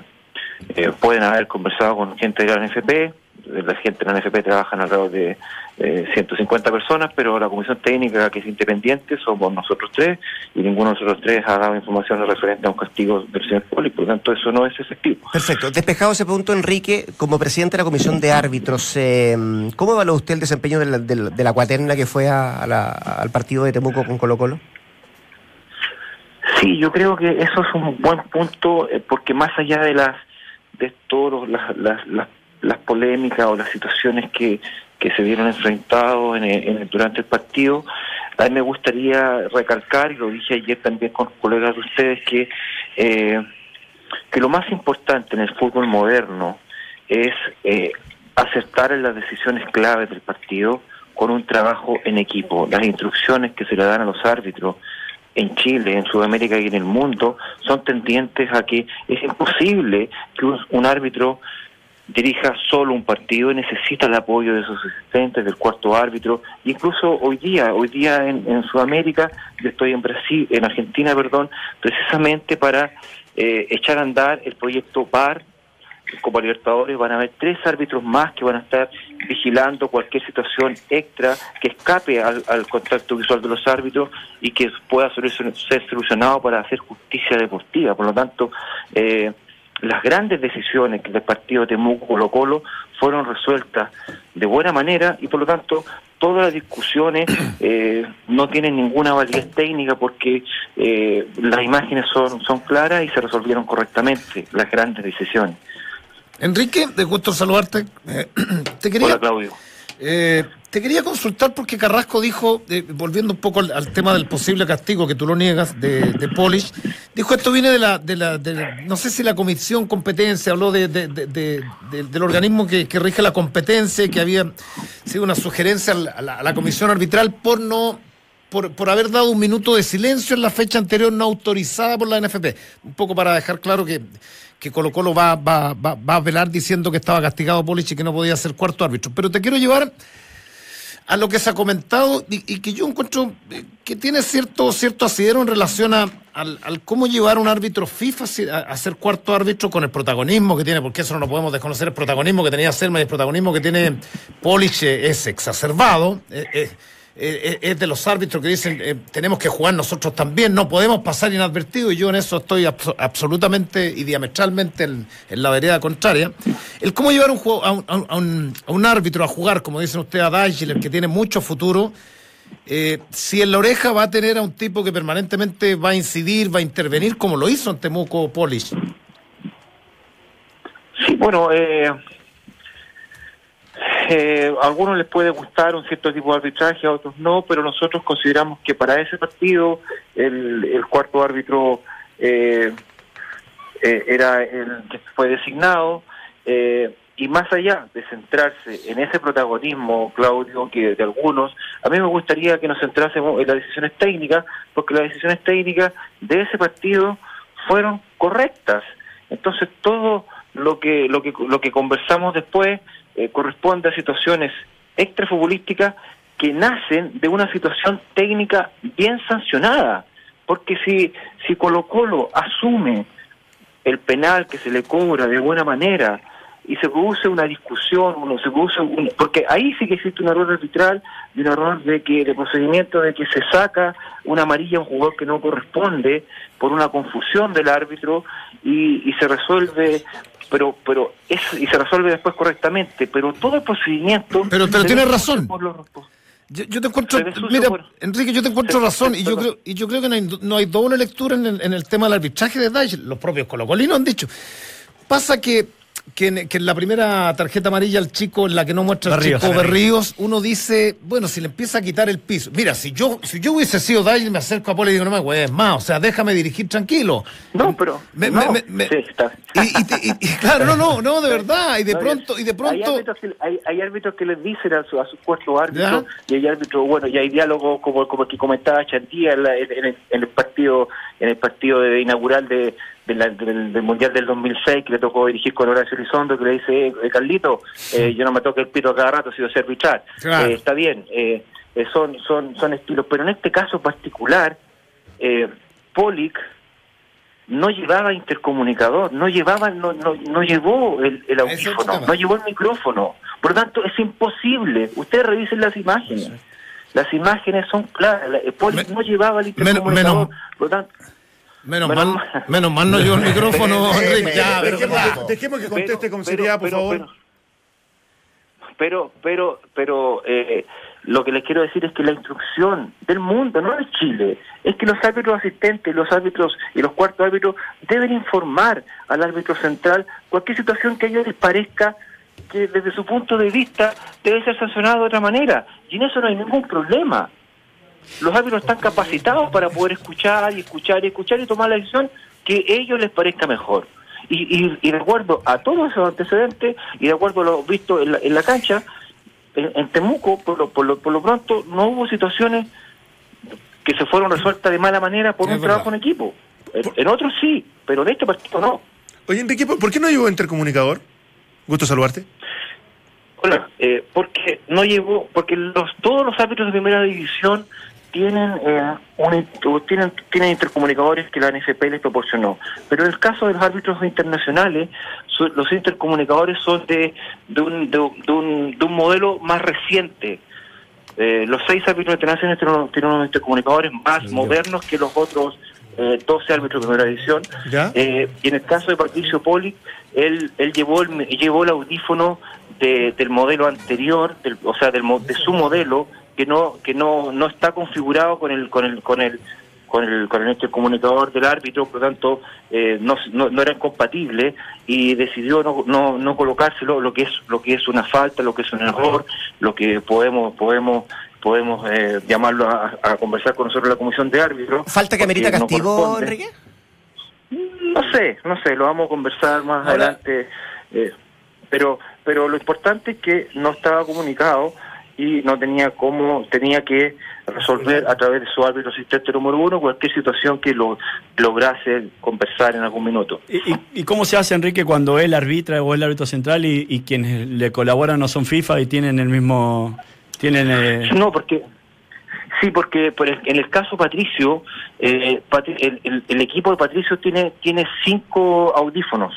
eh, pueden haber conversado con gente de la NFP, la gente de la NFP trabaja alrededor de eh, 150 personas, pero la comisión técnica que es independiente somos nosotros tres y ninguno de nosotros tres ha dado información referente a un castigo del señor Poli, por lo tanto eso no es efectivo. Perfecto. Despejado ese punto, Enrique, como presidente de la Comisión de Árbitros, eh, ¿cómo evaluó usted el desempeño de la, de la- de la cuaterna que fue a- a la- al partido de Temuco con Colo Colo? Sí, yo creo que eso es un buen punto eh, porque más allá de las de todas las, las, las, las polémicas o las situaciones que, que se vieron enfrentados en en durante el partido, a mí me gustaría recalcar, y lo dije ayer también con colegas de ustedes, que, eh, que lo más importante en el fútbol moderno es eh, acertar en las decisiones claves del partido con un trabajo en equipo. Las instrucciones que se le dan a los árbitros en Chile, en Sudamérica y en el mundo son tendientes a que es imposible que un árbitro dirija solo un partido y necesita el apoyo de sus asistentes, del cuarto árbitro, incluso hoy día, hoy día en, en Sudamérica, yo estoy en Brasil, en Argentina, perdón, precisamente para eh, echar a andar el proyecto VAR Copa Libertadores van a haber tres árbitros más que van a estar vigilando cualquier situación extra que escape al, al contacto visual de los árbitros y que pueda ser solucionado para hacer justicia deportiva. Por lo tanto, eh, las grandes decisiones del partido de Temuco Colo Colo fueron resueltas de buena manera y por lo tanto todas las discusiones eh, no tienen ninguna validez técnica porque eh, las imágenes son, son claras y se resolvieron correctamente las grandes decisiones. Enrique, de gusto saludarte. Eh, te quería Hola Claudio. Eh, te quería consultar porque Carrasco dijo, eh, volviendo un poco al, al tema del posible castigo que tú lo niegas de, de Polish, dijo esto viene de la, de la, no sé si la comisión competencia, habló de, de- de- de- de- del organismo que, que rige la competencia, que había sido una sugerencia a la comisión arbitral por no por, por haber dado un minuto de silencio en la fecha anterior no autorizada por la NFP. Un poco para dejar claro que, que Colo Colo va, va, va, va a velar diciendo que estaba castigado Polich y que no podía ser cuarto árbitro. Pero te quiero llevar a lo que se ha comentado y, que yo encuentro eh, que tiene cierto, cierto asidero en relación a, al, cómo llevar un árbitro FIFA a ser cuarto árbitro con el protagonismo que tiene, porque eso no lo podemos desconocer, el protagonismo que tenía Selma y el protagonismo que tiene Polich eh, es exacerbado. eh, eh, eh, es de los árbitros que dicen eh, tenemos que jugar nosotros también, no podemos pasar inadvertidos y yo en eso estoy abso- absolutamente y diametralmente en, la vereda contraria. El cómo llevar un a, un, a un- árbitro a jugar, como dicen ustedes, a Dagiler, que tiene mucho futuro, eh, si en la oreja va a tener a un tipo que permanentemente va a incidir, va a intervenir, como lo hizo en Temuco Polish. Bueno, eh, Eh, a algunos les puede gustar un cierto tipo de arbitraje, a otros no, pero nosotros consideramos que para ese partido el, el cuarto árbitro eh, eh, era el que fue designado. eh, y más allá de centrarse en ese protagonismo, Claudio, que de algunos, a mí me gustaría que nos centrásemos en las decisiones técnicas, porque las decisiones técnicas de ese partido fueron correctas. Entonces todo lo que lo que lo que conversamos después eh, corresponde a situaciones extrafutbolísticas que nacen de una situación técnica bien sancionada, porque si si Colo Colo asume el penal que se le cobra de buena manera y se produce una discusión, uno se produce un- porque ahí sí que existe un error arbitral y un error de que de procedimiento de que se saca una amarilla a un jugador que no corresponde por una confusión del árbitro y, y se resuelve pero pero es, y se resuelve después correctamente, pero todo el procedimiento Pero- pero tienes razón. por los respons- Yo, yo te encuentro, mira, por- Enrique, yo te encuentro se- razón se- y yo creo y yo creo que no hay, no hay doble lectura en el, en el tema del arbitraje de Daesh. Los propios colocolinos han dicho. Pasa que, que, en, que en la primera tarjeta amarilla al chico, en la que no muestra el Berríos. chico Berríos, uno dice, bueno, si le empieza a quitar el piso. Mira, si yo si yo hubiese sido Daesh, me acerco a Polo y digo, no me güey, más, o sea, déjame dirigir tranquilo. No, pero Me- no, me- me- sí, está. Y, y te- y- y claro, no, no, no, de verdad, y de No, pronto, y de Hay pronto. árbitros, que, hay, hay árbitros que les dicen a su, a su cuarto árbitro, y hay árbitros, bueno, y hay diálogos como, como el que comentaba Chantía en, la- en- en el, en el partido en el partido de inaugural de, de la- del, del Mundial del 2006 que le tocó dirigir con Horacio Elizondo, que le dice, eh, Carlito, eh, yo no me toque el pito a cada rato, si yo sé arbitrar. Claro. Eh, está bien, eh, eh, son, son, son estilos, pero en este caso particular, eh, Polic no llevaba intercomunicador, no llevaba, no, no, no llevó el, el audífono, no llevó el micrófono. Por lo tanto, es imposible. Ustedes revisen las imágenes. Las imágenes son claras. La- el Poli Me- no llevaba el menos- intercomunicador. menos- por lo tanto, Menos Menos mal, mal. menos mal no llevo el micrófono, Enrique. Ya, pero- pero- Dejemos, que, dejemos que conteste pero- con pero- seriedad, por pero- favor. pero- pero pero pero eh, lo que les quiero decir es que la instrucción del mundo no de Chile es que los árbitros asistentes los árbitros y los cuartos árbitros deben informar al árbitro central cualquier situación que a ellos les parezca que desde su punto de vista debe ser sancionado de otra manera y en eso no hay ningún problema los árbitros están capacitados para poder escuchar y escuchar y escuchar y tomar la decisión que a ellos les parezca mejor. Y, y, y de acuerdo a todos esos antecedentes y de acuerdo a lo visto en la, en la cancha, en, en Temuco, por lo, por, lo, por lo pronto, no hubo situaciones que se fueron resueltas de mala manera por Es un verdad. trabajo en equipo. En, en otros sí, pero en este partido no. Oye, Enrique, ¿por qué no llevó intercomunicador? Gusto saludarte. Hola, eh, porque no llegó, porque los todos los árbitros de primera división tienen eh, un- tienen tienen intercomunicadores que la NFP les proporcionó, pero en el caso de los árbitros internacionales, su- los intercomunicadores son de de un, de, un- de un, de un modelo más reciente. Eh, los seis árbitros internacionales tienen, unos- tienen unos intercomunicadores más modernos que los otros eh, 12 árbitros de primera división. Eh, y en el caso de Patricio Poli, él, él llevó el llevó el audífono de- del modelo anterior, del- o sea, del, de su modelo, que no que no, no está configurado con el con el con el con el con el intercomunicador del árbitro, por lo tanto eh, no, no, no eran compatibles y decidió no, no, no colocárselo, lo que es lo que es una falta, lo que es un error, lo que podemos podemos podemos eh, llamarlo a, a conversar con nosotros en la comisión de árbitros. ¿Falta que amerita castigo. Enrique? No sé, no sé, lo vamos a conversar más adelante. eh, pero, pero lo importante es que no estaba comunicado y no tenía cómo, tenía que resolver a través de su árbitro asistente número uno cualquier situación que lo lograse conversar en algún minuto. ¿Y, y- y cómo se hace, Enrique, cuando él arbitra o el árbitro central y, y quienes le colaboran no son FIFA y tienen el mismo... tienen eh, No, porque sí, porque por el- en el caso Patricio, eh, el- el equipo de Patricio tiene tiene cinco audífonos.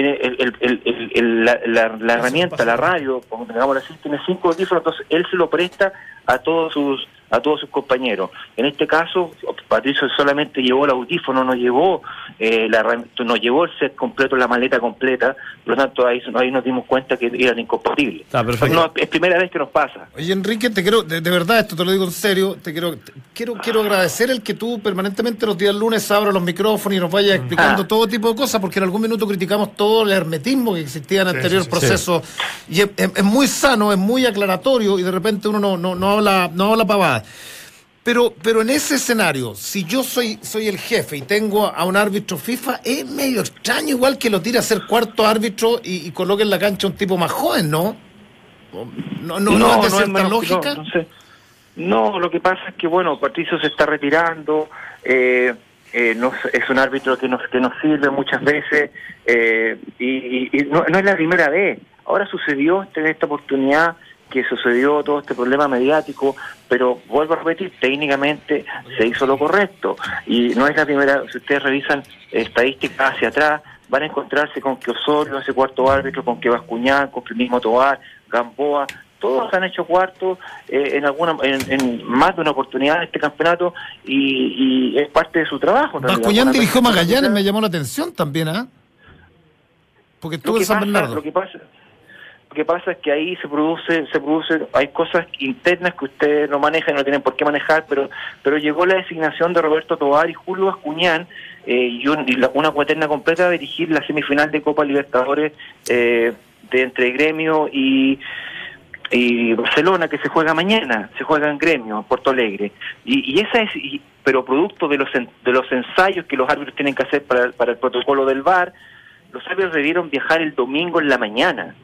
Tiene el, el- el- la, la- la herramienta, la radio, como digamos así, tiene cinco audífonos, entonces él se lo presta a todos sus a todos sus compañeros. En este caso, Patricio solamente llevó el audífono, no llevó eh, la, no llevó el set completo, la maleta completa, por lo tanto ahí, ahí nos dimos cuenta que eran incompatibles. Está perfecto. No, es primera vez que nos pasa. Oye, Enrique, te quiero, de, de verdad, esto te lo digo en serio, te quiero, te- quiero, quiero agradecer el que tú permanentemente los días lunes abras los micrófonos y nos vayas explicando Ah. todo tipo de cosas, porque en algún minuto criticamos todo el hermetismo que existía en el anterior proceso. Y es, es- es muy sano, es muy aclaratorio, y de repente uno no, no, no habla, no habla pavada. Pero, pero en ese escenario, si yo soy, soy el jefe y tengo a un árbitro FIFA, es medio extraño igual que lo tire a ser cuarto árbitro y, y coloque en la cancha un tipo más joven, ¿no? No, no, no, es de cierta menos- lógica. No, no sé. No, lo que pasa es que, bueno, Patricio se está retirando, eh, eh, no, es- es un árbitro que nos, que nos sirve muchas veces eh, y, y- y no, no es la primera vez. Ahora sucedió este- esta oportunidad que sucedió todo este problema mediático, pero vuelvo a repetir, técnicamente se hizo lo correcto y no es la primera, si ustedes revisan estadísticas hacia atrás, van a encontrarse con que Osorio hace cuarto árbitro, con que Bascuñán, con que el mismo Tobar, Gamboa, todos han hecho cuarto eh, en alguna en, en más de una oportunidad en este campeonato y, y es parte de su trabajo. Bascuñán dirigió Magallanes, me llamó la atención también, ¿ah? Porque lo que San pasa- Bernardo. Lo que pasa, lo que pasa es que ahí se produce, se produce, hay cosas internas que ustedes no manejan no tienen por qué manejar, pero, pero llegó la designación de Roberto Tobar y Julio Bascuñán eh, y, un- y la- una cuaterna completa a dirigir la semifinal de Copa Libertadores eh, de entre Gremio y y Barcelona que se juega mañana, se juega en Gremio, en Porto Alegre. Y, y esa es, y- pero producto de los en- de los ensayos que los árbitros tienen que hacer para, para el protocolo del VAR, los árbitros debieron viajar el domingo en la mañana.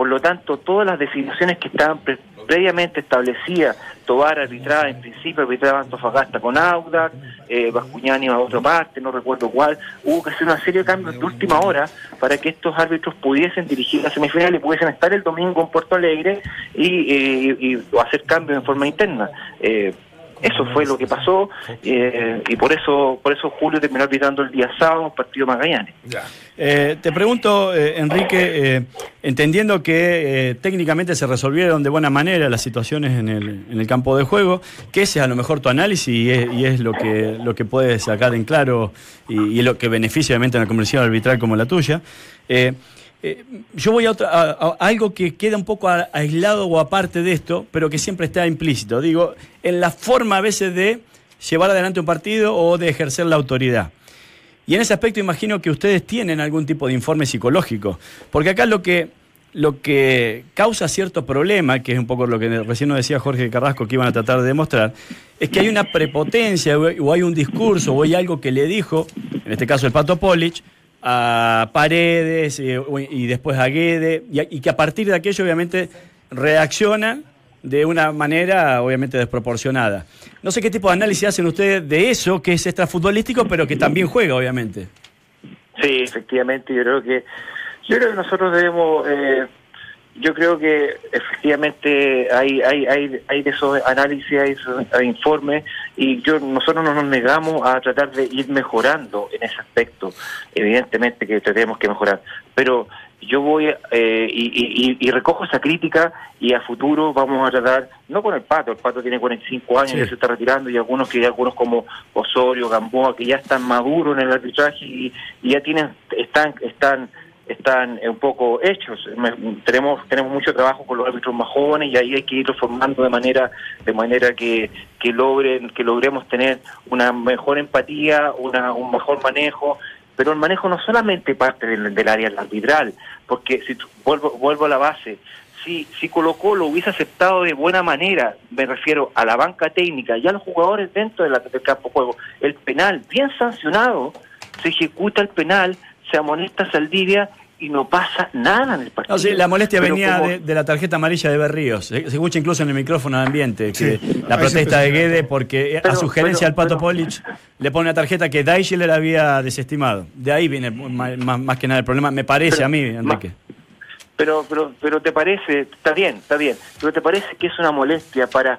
Por lo tanto, todas las designaciones que estaban pre- previamente establecidas, Tobar arbitraba, en principio arbitraba Antofagasta con Audax, eh, Bascuñán iba a otra parte, no recuerdo cuál, hubo que hacer una serie de cambios de última hora para que estos árbitros pudiesen dirigir la semifinal y pudiesen estar el domingo en Puerto Alegre y, eh, y hacer cambios en forma interna. Eh, eso fue lo que pasó eh, y por eso por eso Julio terminó arbitrando el día sábado un partido Magallanes. Eh, te pregunto, eh, Enrique, eh, entendiendo que eh, técnicamente se resolvieron de buena manera las situaciones en el, en el campo de juego, que ese es a lo mejor tu análisis y es, lo que lo que puedes sacar en claro y, y lo que beneficia obviamente en la conversión arbitral como la tuya. Eh, yo voy a, algo que queda un poco aislado o aparte de esto, pero que siempre está implícito. Digo, en la forma a veces de llevar adelante un partido o de ejercer la autoridad. Y en ese aspecto imagino que ustedes tienen algún tipo de informe psicológico, porque acá lo que, lo que causa cierto problema, que es un poco lo que recién nos decía Jorge Carrasco que iban a tratar de demostrar, es que hay una prepotencia o hay un discurso o hay algo que le dijo, en este caso el Pato Polich, a Paredes eh, y después a Guede, y, y que a partir de aquello obviamente reaccionan de una manera obviamente desproporcionada. No sé qué tipo de análisis hacen ustedes de eso, que es extrafutbolístico, pero que también juega, obviamente. Sí, efectivamente, yo creo que yo creo que nosotros debemos eh, yo creo que efectivamente hay hay hay, hay de esos análisis, hay esos informes y yo nosotros no nos negamos a tratar de ir mejorando en ese aspecto. Evidentemente que tenemos que mejorar, pero yo voy eh, y, y- y- y recojo esa crítica y a futuro vamos a tratar, no con el Pato, el Pato tiene 45 años, Sí. ya se está retirando y algunos que algunos como Osorio, Gamboa, que ya están maduros en el arbitraje y, y ya tienen, están, están, están eh, un poco hechos. Tenemos, tenemos mucho trabajo con los árbitros más jóvenes y ahí hay que irlos formando de manera, de manera que, que logren, que logremos tener una mejor empatía, una, un mejor manejo pero el manejo no solamente parte del, del área arbitral, porque si vuelvo, vuelvo a la base, si, si Colo Colo hubiese aceptado de buena manera, me refiero a la banca técnica y a los jugadores dentro de la- del campo de juego, el penal bien sancionado, se ejecuta el penal, se amonesta Saldivia y no pasa nada en el partido. No, sí, la molestia Pero venía como- de, de la tarjeta amarilla de Berríos. Se, se escucha incluso en el micrófono de ambiente que Sí. la protesta de. Guede porque a Pero- sugerencia al Pato pero- Polich le pone una tarjeta que Daischler había desestimado. De ahí viene más, más- más que nada el problema, me parece Pero- a mí, Enrique. Pero, pero, pero te parece, está bien, está bien, pero te parece que es una molestia para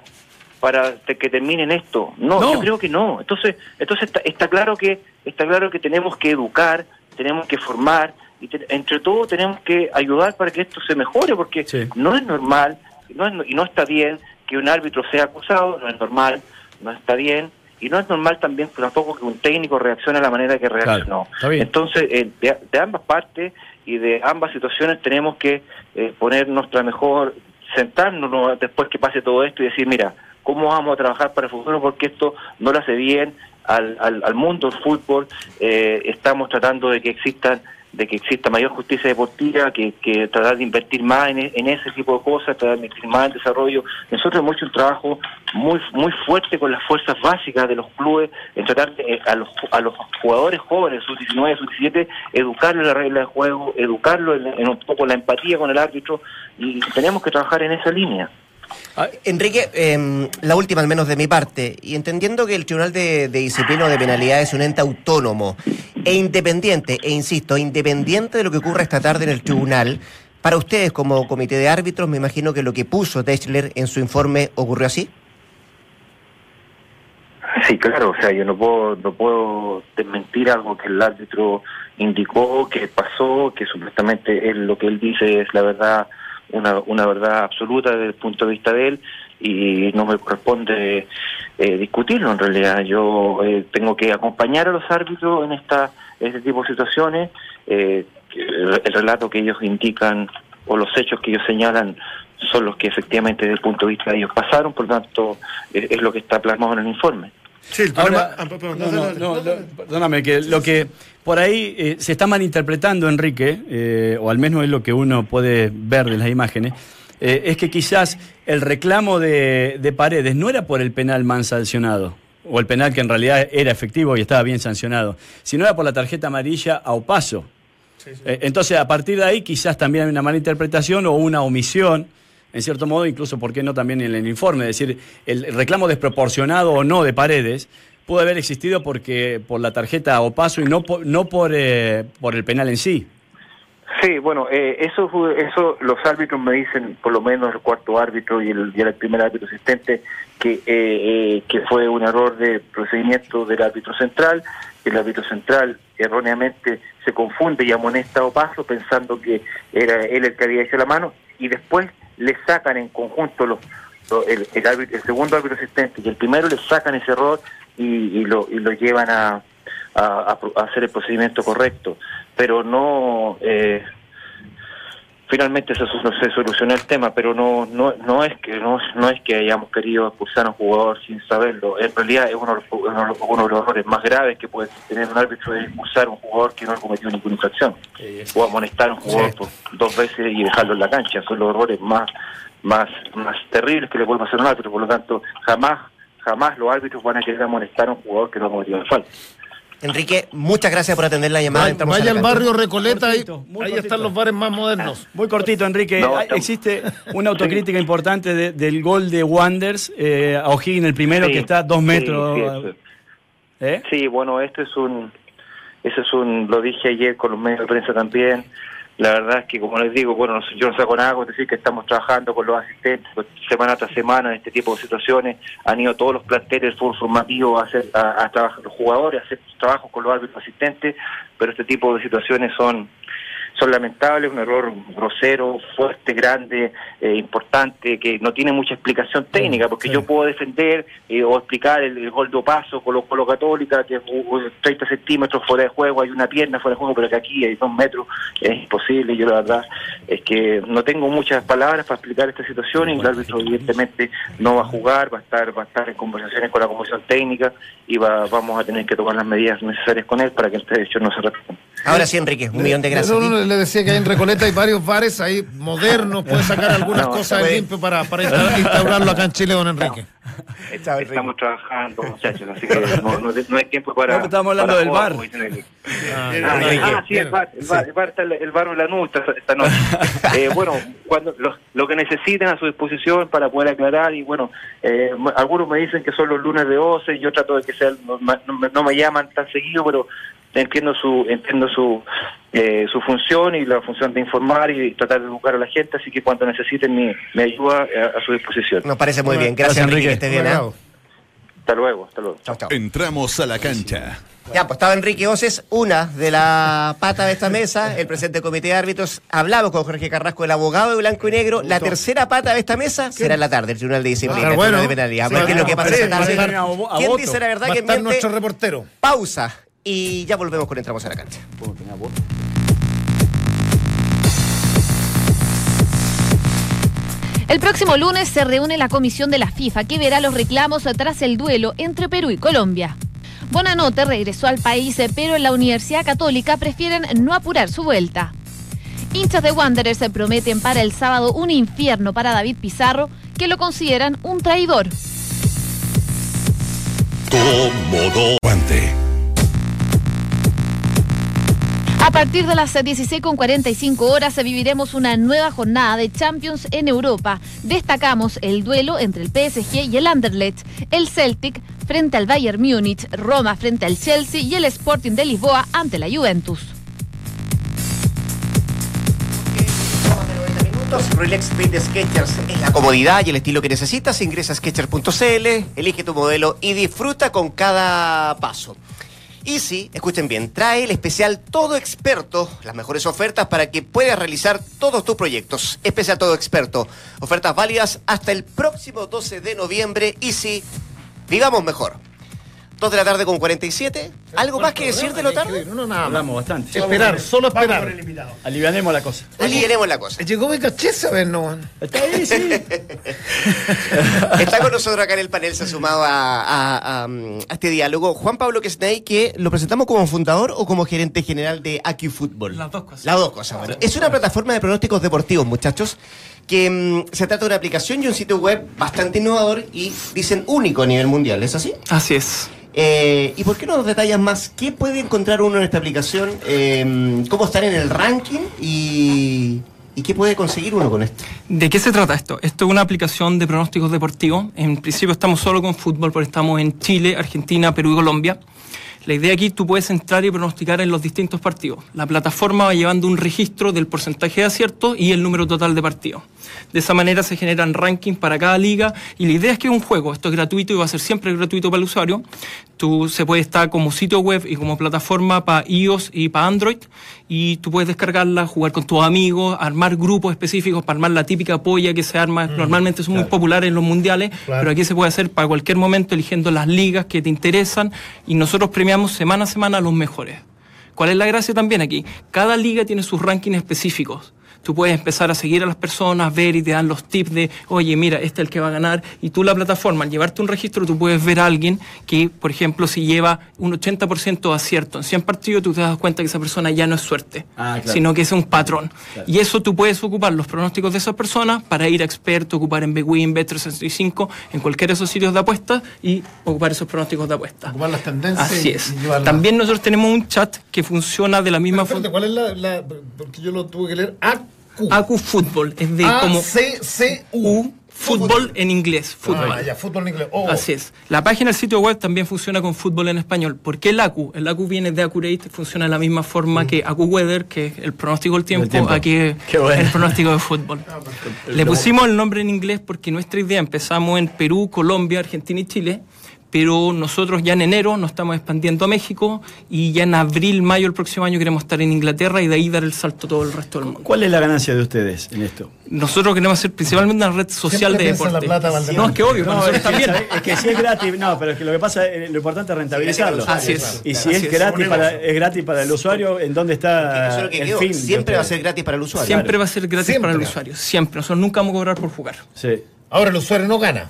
para te- que terminen esto. No, No. yo creo que no. Entonces, entonces está, está claro que está claro que tenemos que educar, tenemos que formar y te- entre todos tenemos que ayudar para que esto se mejore, porque Sí. no es normal no es- y no está bien que un árbitro sea acusado, no es normal, no está bien y no es normal también tampoco que un técnico reaccione de la manera que reaccionó. Entonces, eh, de, de ambas partes y de ambas situaciones tenemos que eh, poner nuestra mejor, sentarnos ¿no? después que pase todo esto y decir, mira, ¿cómo vamos a trabajar para el futuro? Porque esto no le hace bien al, al, al mundo del fútbol. Eh, estamos tratando de que existan de que exista mayor justicia deportiva, que, que tratar de invertir más en, e- en ese tipo de cosas, tratar de invertir más en desarrollo. Nosotros hemos hecho un trabajo muy muy fuerte con las fuerzas básicas de los clubes, en tratar de, eh, a, los, a los jugadores jóvenes, sus 19, sus 17, educarlos en la regla de juego, educarlos en, en un poco la empatía con el árbitro, y tenemos que trabajar en esa línea. Enrique, eh, la última al menos de mi parte, y entendiendo que el Tribunal de, de Disciplina o de Penalidad es un ente autónomo e independiente, e insisto, independiente de lo que ocurra esta tarde en el tribunal, para ustedes como comité de árbitros, me imagino que lo que puso Techler en su informe ocurrió así. Sí, claro, o sea, yo no puedo, no puedo desmentir algo que el árbitro indicó, que pasó, que supuestamente él, lo que él dice es la verdad, una, una verdad absoluta desde el punto de vista de él, y no me corresponde eh, discutirlo en realidad. Yo eh, tengo que acompañar a los árbitros en esta este tipo de situaciones, eh, el, el relato que ellos indican o los hechos que ellos señalan son los que efectivamente desde el punto de vista de ellos pasaron, por lo tanto eh, es lo que está plasmado en el informe. Sí, el Ahora, problema. ah, perdón, no, no, no, perdóname, que lo que por ahí eh, se está malinterpretando, Enrique, eh, o al menos es lo que uno puede ver de las imágenes, eh, es que quizás el reclamo de, de Paredes no era por el penal mal sancionado, o el penal que en realidad era efectivo y estaba bien sancionado, sino era por la tarjeta amarilla a Opaso. Entonces, a partir de ahí, quizás también hay una mala interpretación o una omisión, en cierto modo, incluso, ¿por qué no también en el informe? Es decir, el reclamo desproporcionado o no de Paredes pudo haber existido porque por la tarjeta o paso y no por, no por, eh, por el penal en sí. Sí, bueno, eh, eso eso los árbitros me dicen, por lo menos el cuarto árbitro y el, y el primer árbitro asistente, que, eh, eh, que fue un error de procedimiento del árbitro central, el árbitro central erróneamente se confunde y amonesta a Opaso pensando que era él el que había hecho la mano y después le sacan en conjunto los, lo- el, el, árbitro- el segundo árbitro asistente y el primero le sacan ese error y, y lo, y lo llevan a, a, hacer el procedimiento correcto. Pero no, eh, finalmente se, se solucionó el tema, pero no no no es que no, no es que hayamos querido expulsar a un jugador sin saberlo. En realidad es uno, de los- uno, uno de los errores más graves que puede tener un árbitro de expulsar a un jugador que no ha cometido ninguna infracción o amonestar a un jugador por dos veces y dejarlo en la cancha. Son los errores más más más terribles que le puede pasar a un árbitro. Por lo tanto, jamás jamás los árbitros van a querer amonestar a un jugador que no ha cometido una falta. Enrique, muchas gracias por atender la llamada. Vaya, vaya al barrio Recoleta, ahí, Cortito, muy ahí cortito. están los bares más modernos. Muy cortito, Enrique. No, estamos- Existe una autocrítica importante de- del gol de Wanders eh, a O'Higgins, el primero, Sí, que está a dos sí, metros. sí. ¿Eh? Sí, bueno, esto es un, eso es un, lo dije ayer con los medios de prensa también. La verdad es que, como les digo, bueno, yo no saco nada con decir que estamos trabajando con los asistentes pues, semana tras semana en este tipo de situaciones. Han ido todos los planteles del fútbol a hacer, a, a trabajar, los jugadores a hacer trabajos con los árbitros asistentes, pero este tipo de situaciones son son lamentables, un error grosero, fuerte, grande, eh, importante, que no tiene mucha explicación técnica, porque yo puedo defender eh, o explicar el, el gol de paso con lo, con lo católica, que es uh, 30 centímetros fuera de juego, hay una pierna fuera de juego, pero que aquí hay dos metros, es imposible. Yo la verdad es que no tengo muchas palabras para explicar esta situación y el árbitro evidentemente no va a jugar, va a estar, va a estar en conversaciones con la comisión técnica y va, vamos a tener que tomar las medidas necesarias con él para que este hecho no se repita. Ahora sí, Enrique, un millón de gracias. No, no, le decía que ahí en Recoleta hay varios bares ahí modernos, puede sacar algunas No, cosas puede. limpio para, para instaurar- instaurarlo acá en Chile, don Enrique. Estamos trabajando, muchachos, así que no, no, no hay tiempo para. No, estamos hablando para del bar. Ah, Ah, ah, sí, el bar, el bar, el bar está el, el bar de la NU esta, noche. Eh, bueno, cuando lo, lo que necesiten a su disposición para poder aclarar y bueno, eh, algunos me dicen que son los lunes de 12, yo trato de que sea, no, ma- no me- no me llaman tan seguido, pero entiendo su entiendo su eh, su función y la función de informar y tratar de educar a la gente, así que cuando necesiten mi, mi ayuda eh, a, su disposición. Nos parece muy bien. Gracias, Gracias, Enrique. Enrique. Que esté bien, ¿eh? Hasta luego, hasta luego. Entramos a la cancha. Ya, pues estaba Enrique Oces, una de la pata de esta mesa, el presidente del comité de árbitros. Hablamos con Jorge Carrasco, el abogado de Blanco y Negro. La tercera pata de esta mesa será en la tarde, el Tribunal de Disciplina, Ah, el bueno. Tribunal de Penalidad. A ver Sí, qué es lo que pasa esta tarde. ¿Quién voto. dice la verdad que estar miente? nuestro reportero. Pausa. Y ya volvemos con Entramos a la cancha. El próximo lunes se reúne la comisión de la FIFA que verá los reclamos tras el duelo entre Perú y Colombia. Bonanote regresó al país, pero en la Universidad Católica prefieren no apurar su vuelta. Hinchas de Wanderers se prometen para el sábado un infierno para David Pizarro, que lo consideran un traidor. Cómodo. A partir de las 16.45 horas viviremos una nueva jornada de Champions en Europa. Destacamos el duelo entre el PSG y el Anderlecht, el Celtic frente al Bayern Múnich, Roma frente al Chelsea y el Sporting de Lisboa ante la Juventus. Relax Fit de Skechers es la comodidad y el estilo que necesitas. Ingresa a Skechers.cl, elige tu modelo y disfruta con cada paso. Easy, escuchen bien, trae el especial Todo Experto, las mejores ofertas para que puedas realizar todos tus proyectos. Especial Todo Experto, ofertas válidas hasta el próximo 12 de noviembre. Easy, vivamos mejor. 2 de la tarde con 47. ¿Algo más que decir de lo tarde? No, no, nada. Hablamos bastante. Esperar, solo esperar. Alivianemos la cosa. Aliviaremos la cosa. Llegó mi cacheza, a ver, no. Está ahí, sí. Está con nosotros acá en el panel, se ha sumado a, a- a, mm, a este diálogo Juan Pablo Quesney, que lo presentamos como fundador o como gerente general de AQ Fútbol. Las dos cosas. Las dos cosas, bueno. Es una plataforma de pronósticos deportivos, muchachos, que mm, se trata de una aplicación y un sitio web bastante innovador y dicen único a nivel mundial, ¿es así? Así es. Eh, ¿Y por qué no nos detallas más qué puede encontrar uno en esta aplicación? Eh, ¿Cómo estar en el ranking? Y, ¿Y qué puede conseguir uno con esto? ¿De qué se trata esto? Esto es una aplicación de pronósticos deportivos. En principio estamos solo con fútbol porque estamos en Chile, Argentina, Perú y Colombia. La idea aquí, tú puedes entrar y pronosticar en los distintos partidos. La plataforma va llevando un registro del porcentaje de acierto y el número total de partidos. De esa manera se generan rankings para cada liga y la idea es que es un juego. Esto es gratuito y va a ser siempre gratuito para el usuario. Tú se puede estar como sitio web y como plataforma para iOS y para Android y tú puedes descargarla, jugar con tus amigos, armar grupos específicos para armar la típica polla que se arma. Normalmente son muy populares en los mundiales, Claro. pero aquí se puede hacer para cualquier momento eligiendo las ligas que te interesan y nosotros premiamos semana a semana a los mejores. ¿Cuál es la gracia también aquí? Cada liga tiene sus rankings específicos. Tú puedes empezar a seguir a las personas, ver y te dan los tips de, oye, mira, este es el que va a ganar. Y tú la plataforma, al llevarte un registro, tú puedes ver a alguien que, por ejemplo, si lleva un 80% de acierto en 100 partidos, tú te das cuenta que esa persona ya no es suerte, Ah, claro. sino que es un patrón. Y eso tú puedes ocupar los pronósticos de esas personas para ir a experto, ocupar en Bwin, Bet365, en cualquiera de esos sitios de apuestas y ocupar esos pronósticos de apuestas. Ocupar las tendencias. Así es. y. También nosotros tenemos un chat que funciona de la misma forma. ¿Cuál es la, la- Porque yo lo tuve que leer. AQ. AQ Fútbol, es de A, como C, C, U. Fútbol en inglés, fútbol. Ah, ya, fútbol en inglés. Oh. Así es. La página del sitio web también funciona con fútbol en español. ¿Por qué el ACU? El ACU viene de Accurate, funciona de la misma forma que ACU Weather, que es el pronóstico del tiempo, tiempo. aquí bueno. el pronóstico de fútbol. Le pusimos el nombre en inglés porque nuestra idea empezamos en Perú, Colombia, Argentina y Chile. Pero nosotros ya en enero nos estamos expandiendo a México y ya en abril, mayo del próximo año queremos estar en Inglaterra y de ahí dar el salto a todo el resto del mundo. ¿Cuál es la ganancia de ustedes en esto? Nosotros queremos ser principalmente una red social Siempre de en la deporte. plata, no, es que obvio, No, nosotros es que, también. ¿sabes? es que si es gratis, no, pero es que lo que pasa, es, lo importante es rentabilizarlo. Así es. Y si Así es es. gratis para, es gratis para el usuario, ¿en dónde está que el quedó. fin? Siempre va a ser gratis para el usuario. Siempre va a ser gratis Siempre. para el usuario. Siempre. Nosotros nunca vamos a cobrar por jugar. Sí. Ahora el usuario no gana.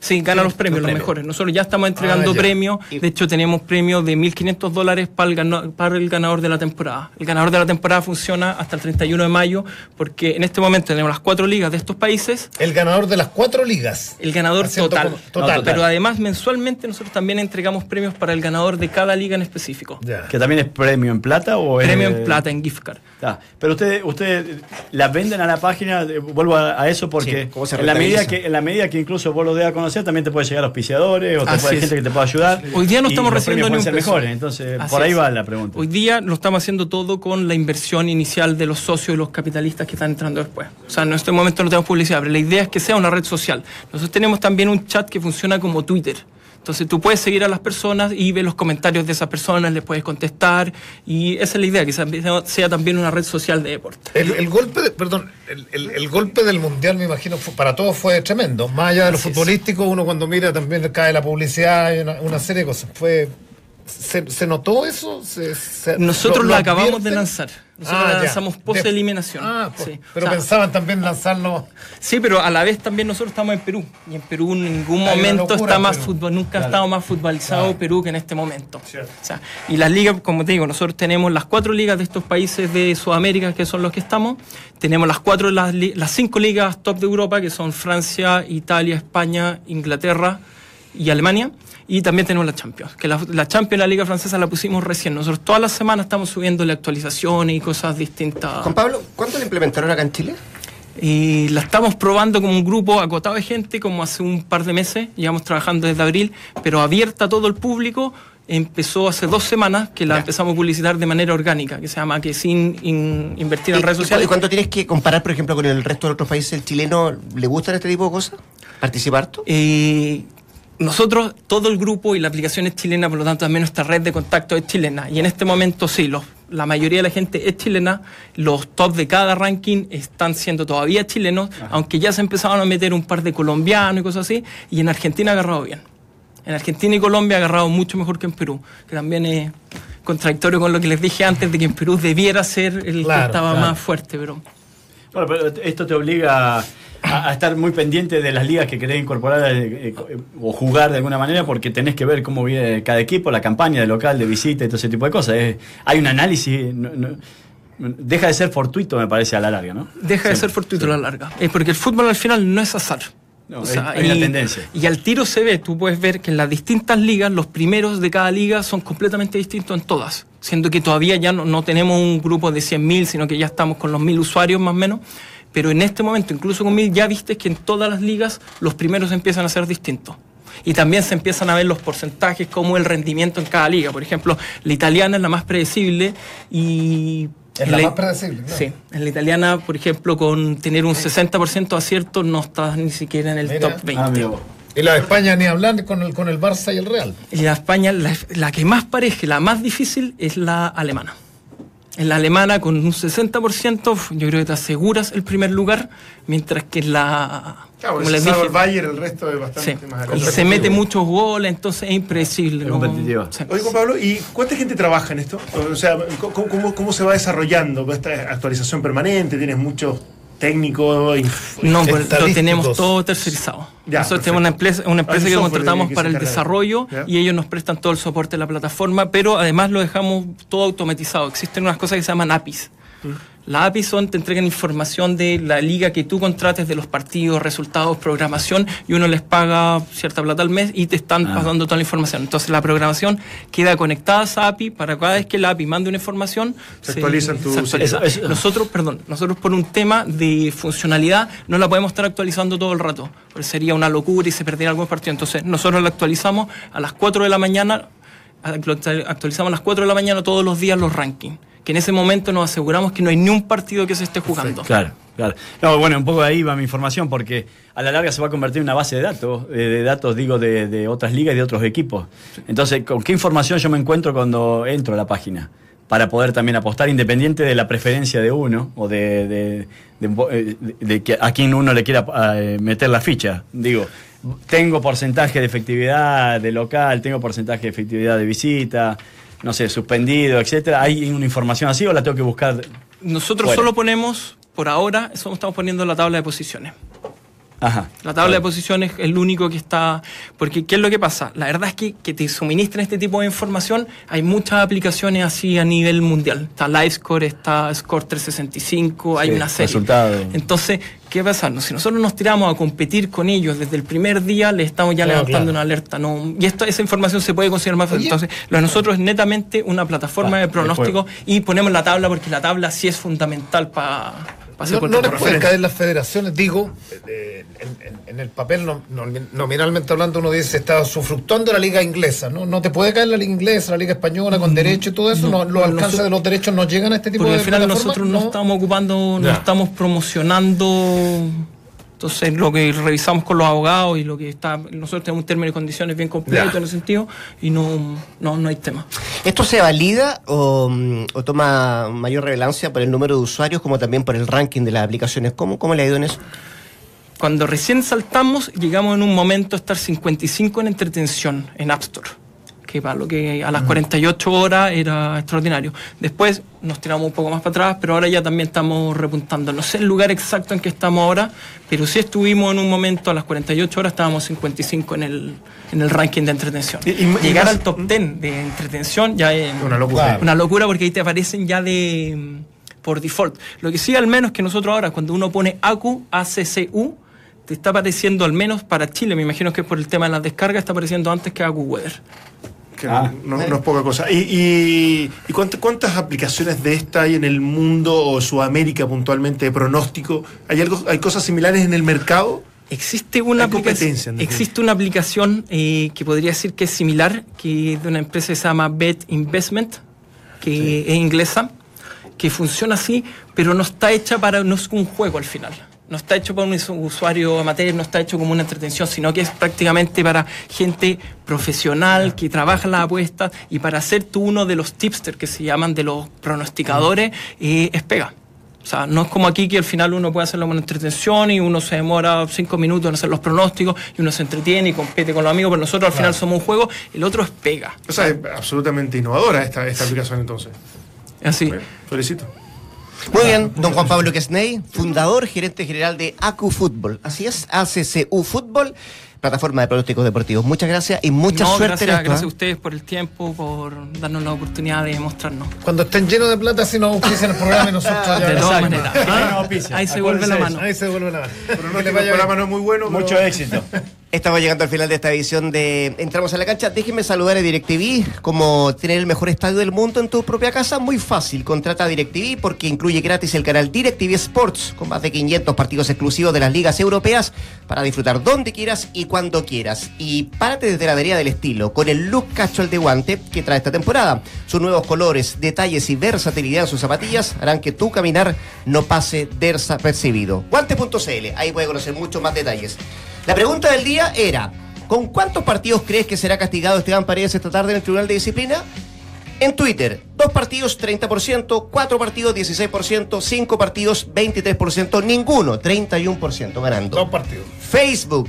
Sí, gana los premios, los los premios. mejores. Nosotros ya estamos entregando Ah, ya. premios. De hecho, tenemos premios de 1.500 dólares para el, gana- para el ganador de la temporada. El ganador de la temporada funciona hasta el 31 de mayo porque en este momento tenemos las cuatro ligas de estos países. El ganador de las cuatro ligas. El ganador total. total. Pero además, mensualmente nosotros también entregamos premios para el ganador de cada liga en específico. Ya. ¿Que también es premio en plata o es- Premio en plata, en gift card. Está. Pero ustedes, ustedes la venden a la página, vuelvo a, a eso porque Sí, ¿cómo se en la medida que en la medida que incluso vos lo des a conocer también te puede llegar auspiciadores o te puede, es. gente que te pueda ayudar. Hoy día no estamos recibiendo ni un ser peso. mejores, entonces Así por ahí es. va la pregunta. Hoy día lo estamos haciendo todo con la inversión inicial de los socios y los capitalistas que están entrando después. O sea, en este momento no tenemos publicidad, pero la idea es que sea una red social. Nosotros tenemos también un chat que funciona como Twitter. Entonces tú puedes seguir a las personas y ver los comentarios de esas personas, les puedes contestar y esa es la idea, que sea- sea también una red social de deporte. El, el golpe, de- perdón, el, el- el golpe del mundial, me imagino, fue- para todos fue tremendo. Más allá de lo Así es. futbolístico, uno cuando mira también cae la publicidad y una, una serie de cosas. Fue, ¿se, se notó eso? ¿Se- se- Nosotros lo- acabamos de lanzar. Nosotros Ah, la lanzamos post De- eliminación. Ah, pues, Sí. pero O sea, pensaban también lanzarlo. Sí, pero a la vez también nosotros estamos en Perú. Y en Perú en ningún Hay momento está más fútbol, nunca Claro. ha estado más futbolizado Perú que en este momento. O sea, y las ligas, como te digo, nosotros tenemos las cuatro ligas de estos países de Sudamérica, que son los que estamos. Tenemos las cuatro, las cinco ligas top de Europa, que son Francia, Italia, España, Inglaterra y Alemania. Y también tenemos la Champions, que la, la Champions, la Liga Francesa, la pusimos recién. Nosotros todas las semanas estamos subiéndole actualizaciones y cosas distintas. Juan Pablo, ¿cuánto le implementaron acá en Chile? Y la estamos probando como un grupo acotado de gente, como hace un par de meses, llevamos trabajando desde abril, pero abierta a todo el público. Empezó hace dos semanas que la empezamos a publicitar de manera orgánica, que se llama que sin in- invertir en ¿Y- redes sociales. ¿Y cuánto tienes que comparar, por ejemplo, con el resto de otros países? ¿El chileno le gustan este tipo de cosas? ¿Participar tú? Eh, nosotros, todo el grupo y la aplicación es chilena, por lo tanto también nuestra red de contacto es chilena. Y en este momento sí, los, la mayoría de la gente es chilena, los top de cada ranking están siendo todavía chilenos, aunque ya se empezaron a meter un par de colombianos y cosas así, y en Argentina ha agarrado bien. En Argentina y Colombia ha agarrado mucho mejor que en Perú, que también es contradictorio con lo que les dije antes de que en Perú debiera ser el Claro, que estaba claro. más fuerte, pero... Bueno, pero esto te obliga a, a estar muy pendiente de las ligas que querés incorporar eh, eh, o jugar de alguna manera porque tenés que ver cómo viene cada equipo, la campaña de local, de visita y todo ese tipo de cosas. Es- hay un análisis, no- no- deja de ser fortuito me parece a la larga, ¿no? Deja de Sí, ser fortuito a la larga. Es porque el fútbol al final no es azar. No, hay- hay una tendencia. Y al tiro se ve, tú puedes ver que en las distintas ligas, los primeros de cada liga son completamente distintos en todas. Siendo que todavía ya no, no tenemos un grupo de 100.000, sino que ya estamos con los 1.000 usuarios más o menos. Pero en este momento, incluso con 1.000, ya viste que en todas las ligas los primeros empiezan a ser distintos. Y también se empiezan a ver los porcentajes, como el rendimiento en cada liga. Por ejemplo, la italiana es la más predecible y... Es la más predecible, claro. Sí. En la italiana, por ejemplo, con tener un 60% de acierto, no estás ni siquiera en el Mira. top 20. Ah, mira vos. Y la de España ni hablar con el, con el Barça y el Real. Y la España, la, la que más pareja, la más difícil, es la alemana. En la alemana, con un 60%, uf, yo creo que te aseguras el primer lugar, mientras que en la. Claro, como les dije, el Bayern, el resto es sí, bastante más y se mete muchos goles, entonces es impredecible. Es ¿no? Sí. Oye, Juan Pablo, ¿y cuánta gente trabaja en esto? O sea, ¿cómo, cómo- cómo se va desarrollando con esta actualización permanente? ¿Tienes muchos técnicos? No, pues lo tenemos todo tercerizado. Ya, Nosotros perfecto. tenemos una empresa, una empresa un que contratamos que para el desarrollo ¿Ya? y ellos nos prestan todo el soporte de la plataforma, pero además lo dejamos todo automatizado. Existen unas cosas que se llaman APIs. Las APIs son, te entregan información de la liga que tú contrates, de los partidos, resultados, programación, y uno les paga cierta plata al mes y te están Ah. pasando toda la información. Entonces la programación queda conectada a esa API para cada vez que la API mande una información, Se actualizan tus- se actualiza. Eso- eso- Nosotros, perdón, nosotros por un tema de funcionalidad no la podemos estar actualizando todo el rato, porque sería una locura y se perdería algún partido. Entonces nosotros la actualizamos a las 4 de la mañana, actual- actualizamos a las 4 de la mañana todos los días los rankings, que en ese momento nos aseguramos que no hay ni un partido que se esté jugando. Claro, claro. No, bueno, un poco ahí va mi información, porque a la larga se va a convertir en una base de datos, eh, de datos, digo, de, otras ligas y de otros equipos. Entonces, ¿con qué información yo me encuentro cuando entro a la página? Para poder también apostar independiente de la preferencia de uno o de, de- de- eh, a quien uno le quiera eh, meter la ficha. Digo, tengo porcentaje de efectividad de local, tengo porcentaje de efectividad de visita, no sé, suspendido, etcétera. ¿Hay una información así o la tengo que buscar? Nosotros Fuera. solo ponemos, por ahora, solo estamos poniendo la tabla de posiciones. Ajá. La tabla de posiciones es el único que está. Porque, ¿qué es lo que pasa? La verdad es que, que te suministran este tipo de información. Hay muchas aplicaciones así a nivel mundial. Está LiveScore, está Score 365, hay una serie. resultado. Entonces, ¿qué pasa? No, Si nosotros nos tiramos a competir con ellos desde el primer día, les estamos ya Claro, levantando claro. una alerta. ¿no? Y esto, esa información se puede considerar más. Oye. Entonces, lo de nosotros es netamente una plataforma de de pronóstico y ponemos la tabla porque la tabla sí es fundamental para No, no les pueden caer las federaciones, digo, eh, en, en- en el papel no- no- nominalmente hablando uno dice está sufructuando la liga inglesa, ¿no? No te puede caer la liga inglesa, la liga española con derecho y todo eso, no, los alcances nosotros- de los derechos no llegan a este tipo Porque de al final nosotros no, estamos ocupando, no estamos promocionando Entonces, lo que revisamos con los abogados y lo que está, nosotros tenemos un término y condiciones bien completo Ya. en ese sentido y no, no, no hay tema. ¿Esto se valida o, mm, o toma mayor relevancia por el número de usuarios como también por el ranking de las aplicaciones? ¿Cómo, cómo le ha ido en eso? Cuando recién saltamos, llegamos en un momento a estar 55 en entretención en App Store. Que para lo que a las 48 horas era extraordinario. Después nos tiramos un poco más para atrás, pero ahora ya también estamos repuntando. No sé el lugar exacto en que estamos ahora, pero sí estuvimos en un momento a las 48 horas, estábamos 55 en el, en el ranking de entretención. Y- y- y Llegar más- al top 10 de entretención ya es Una locura. una locura porque ahí te aparecen ya de mm, por default. Lo que sí al menos que nosotros ahora cuando uno pone ACU, ACCU, te está apareciendo al menos para Chile, me imagino que por el tema de las descargas está apareciendo antes que ACU Weather. Que no, no- no es poca cosa. ¿Y, y, y cuánt- cuántas aplicaciones de esta hay en el mundo o Sudamérica puntualmente de pronóstico? ¿Hay, algo, ¿Hay cosas similares en el mercado? Existe una, aplicación, existe una aplicación eh, que podría decir que es similar, que es de una empresa que se llama Bet Investment, que es inglesa, que funciona así, pero no está hecha para, no es un juego al final. No está hecho para un usu- usuario amateur, no está hecho como una entretención, sino que es prácticamente para gente profesional que trabaja en las apuestas y para ser tú uno de los tipsters que se llaman de los pronosticadores, eh, es pega. O sea, no es como aquí que al final uno puede hacerlo como una entretención y uno se demora cinco minutos en hacer los pronósticos y uno se entretiene y compite con los amigos, pero nosotros al final somos un juego, el otro es pega. O sea, es absolutamente innovadora esta, esta aplicación entonces. Así. Bueno, felicito. Muy bien, don Juan Pablo Quesney, fundador, gerente general de ACU Fútbol. Así es, ACCU Fútbol, plataforma de pronósticos deportivos. Muchas gracias y mucha No, suerte gracias, en esto. gracias a ¿eh? ustedes por el tiempo, por darnos la oportunidad de mostrarnos. Cuando estén llenos de plata, si nos auspician el programa y nosotros De todas maneras. Ah. Ahí se vuelve la mano. Ahí se devuelve la mano. Pero no el programa no es muy bueno. pero- Mucho éxito. Estamos llegando al final de esta edición de Entramos a la cancha. Déjenme saludar a DirecTV. Como tener el mejor estadio del mundo en tu propia casa, muy fácil. Contrata a DirecTV porque incluye gratis el canal DirecTV Sports con más de 500 partidos exclusivos de las ligas europeas para disfrutar donde quieras y cuando quieras. Y párate desde la vereda del estilo con el look casual de guante que trae esta temporada. Sus nuevos colores, detalles y versatilidad en sus zapatillas harán que tu caminar no pase desapercibido. Guante.cl, ahí puede conocer muchos más detalles. La pregunta del día era, ¿con cuántos partidos crees que será castigado Esteban Paredes esta tarde en el Tribunal de Disciplina? En Twitter, dos partidos 30%, cuatro partidos 16%, cinco partidos 23%, ninguno 31% ganando. Dos partidos. Facebook,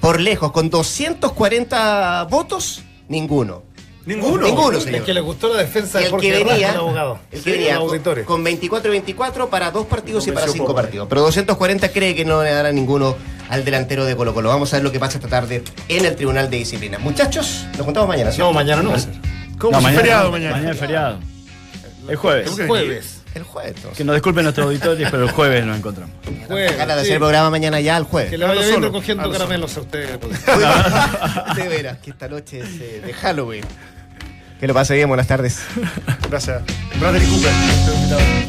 por lejos, con 240 votos, ninguno. Ninguno. Ninguno, señor. que le gustó la defensa Y de el Jorge que venía, el abogado. el que Sí, venía con, con 24 y 24 para dos partidos y para cinco partidos. Pero 240 cree que no le dará ninguno al delantero de Colo Colo. Vamos a ver lo que pasa esta tarde en el Tribunal de Disciplina. Muchachos, nos juntamos mañana. ¿cierto? No, mañana no. ¿Cómo No, es mañana, feriado mañana? Mañana es feriado. El jueves. Que Jueves. El jueves. entonces. Que nos disculpen nuestros auditores, pero el jueves nos encontramos. Jueves. Ganas de sí. hacer el programa mañana ya el jueves. Que le vaya recogiendo hazlo solo. caramelos a ustedes. pues. de veras, que esta noche es eh, de Halloween. Que lo pase bien, buenas tardes. Gracias. Bradley Cooper.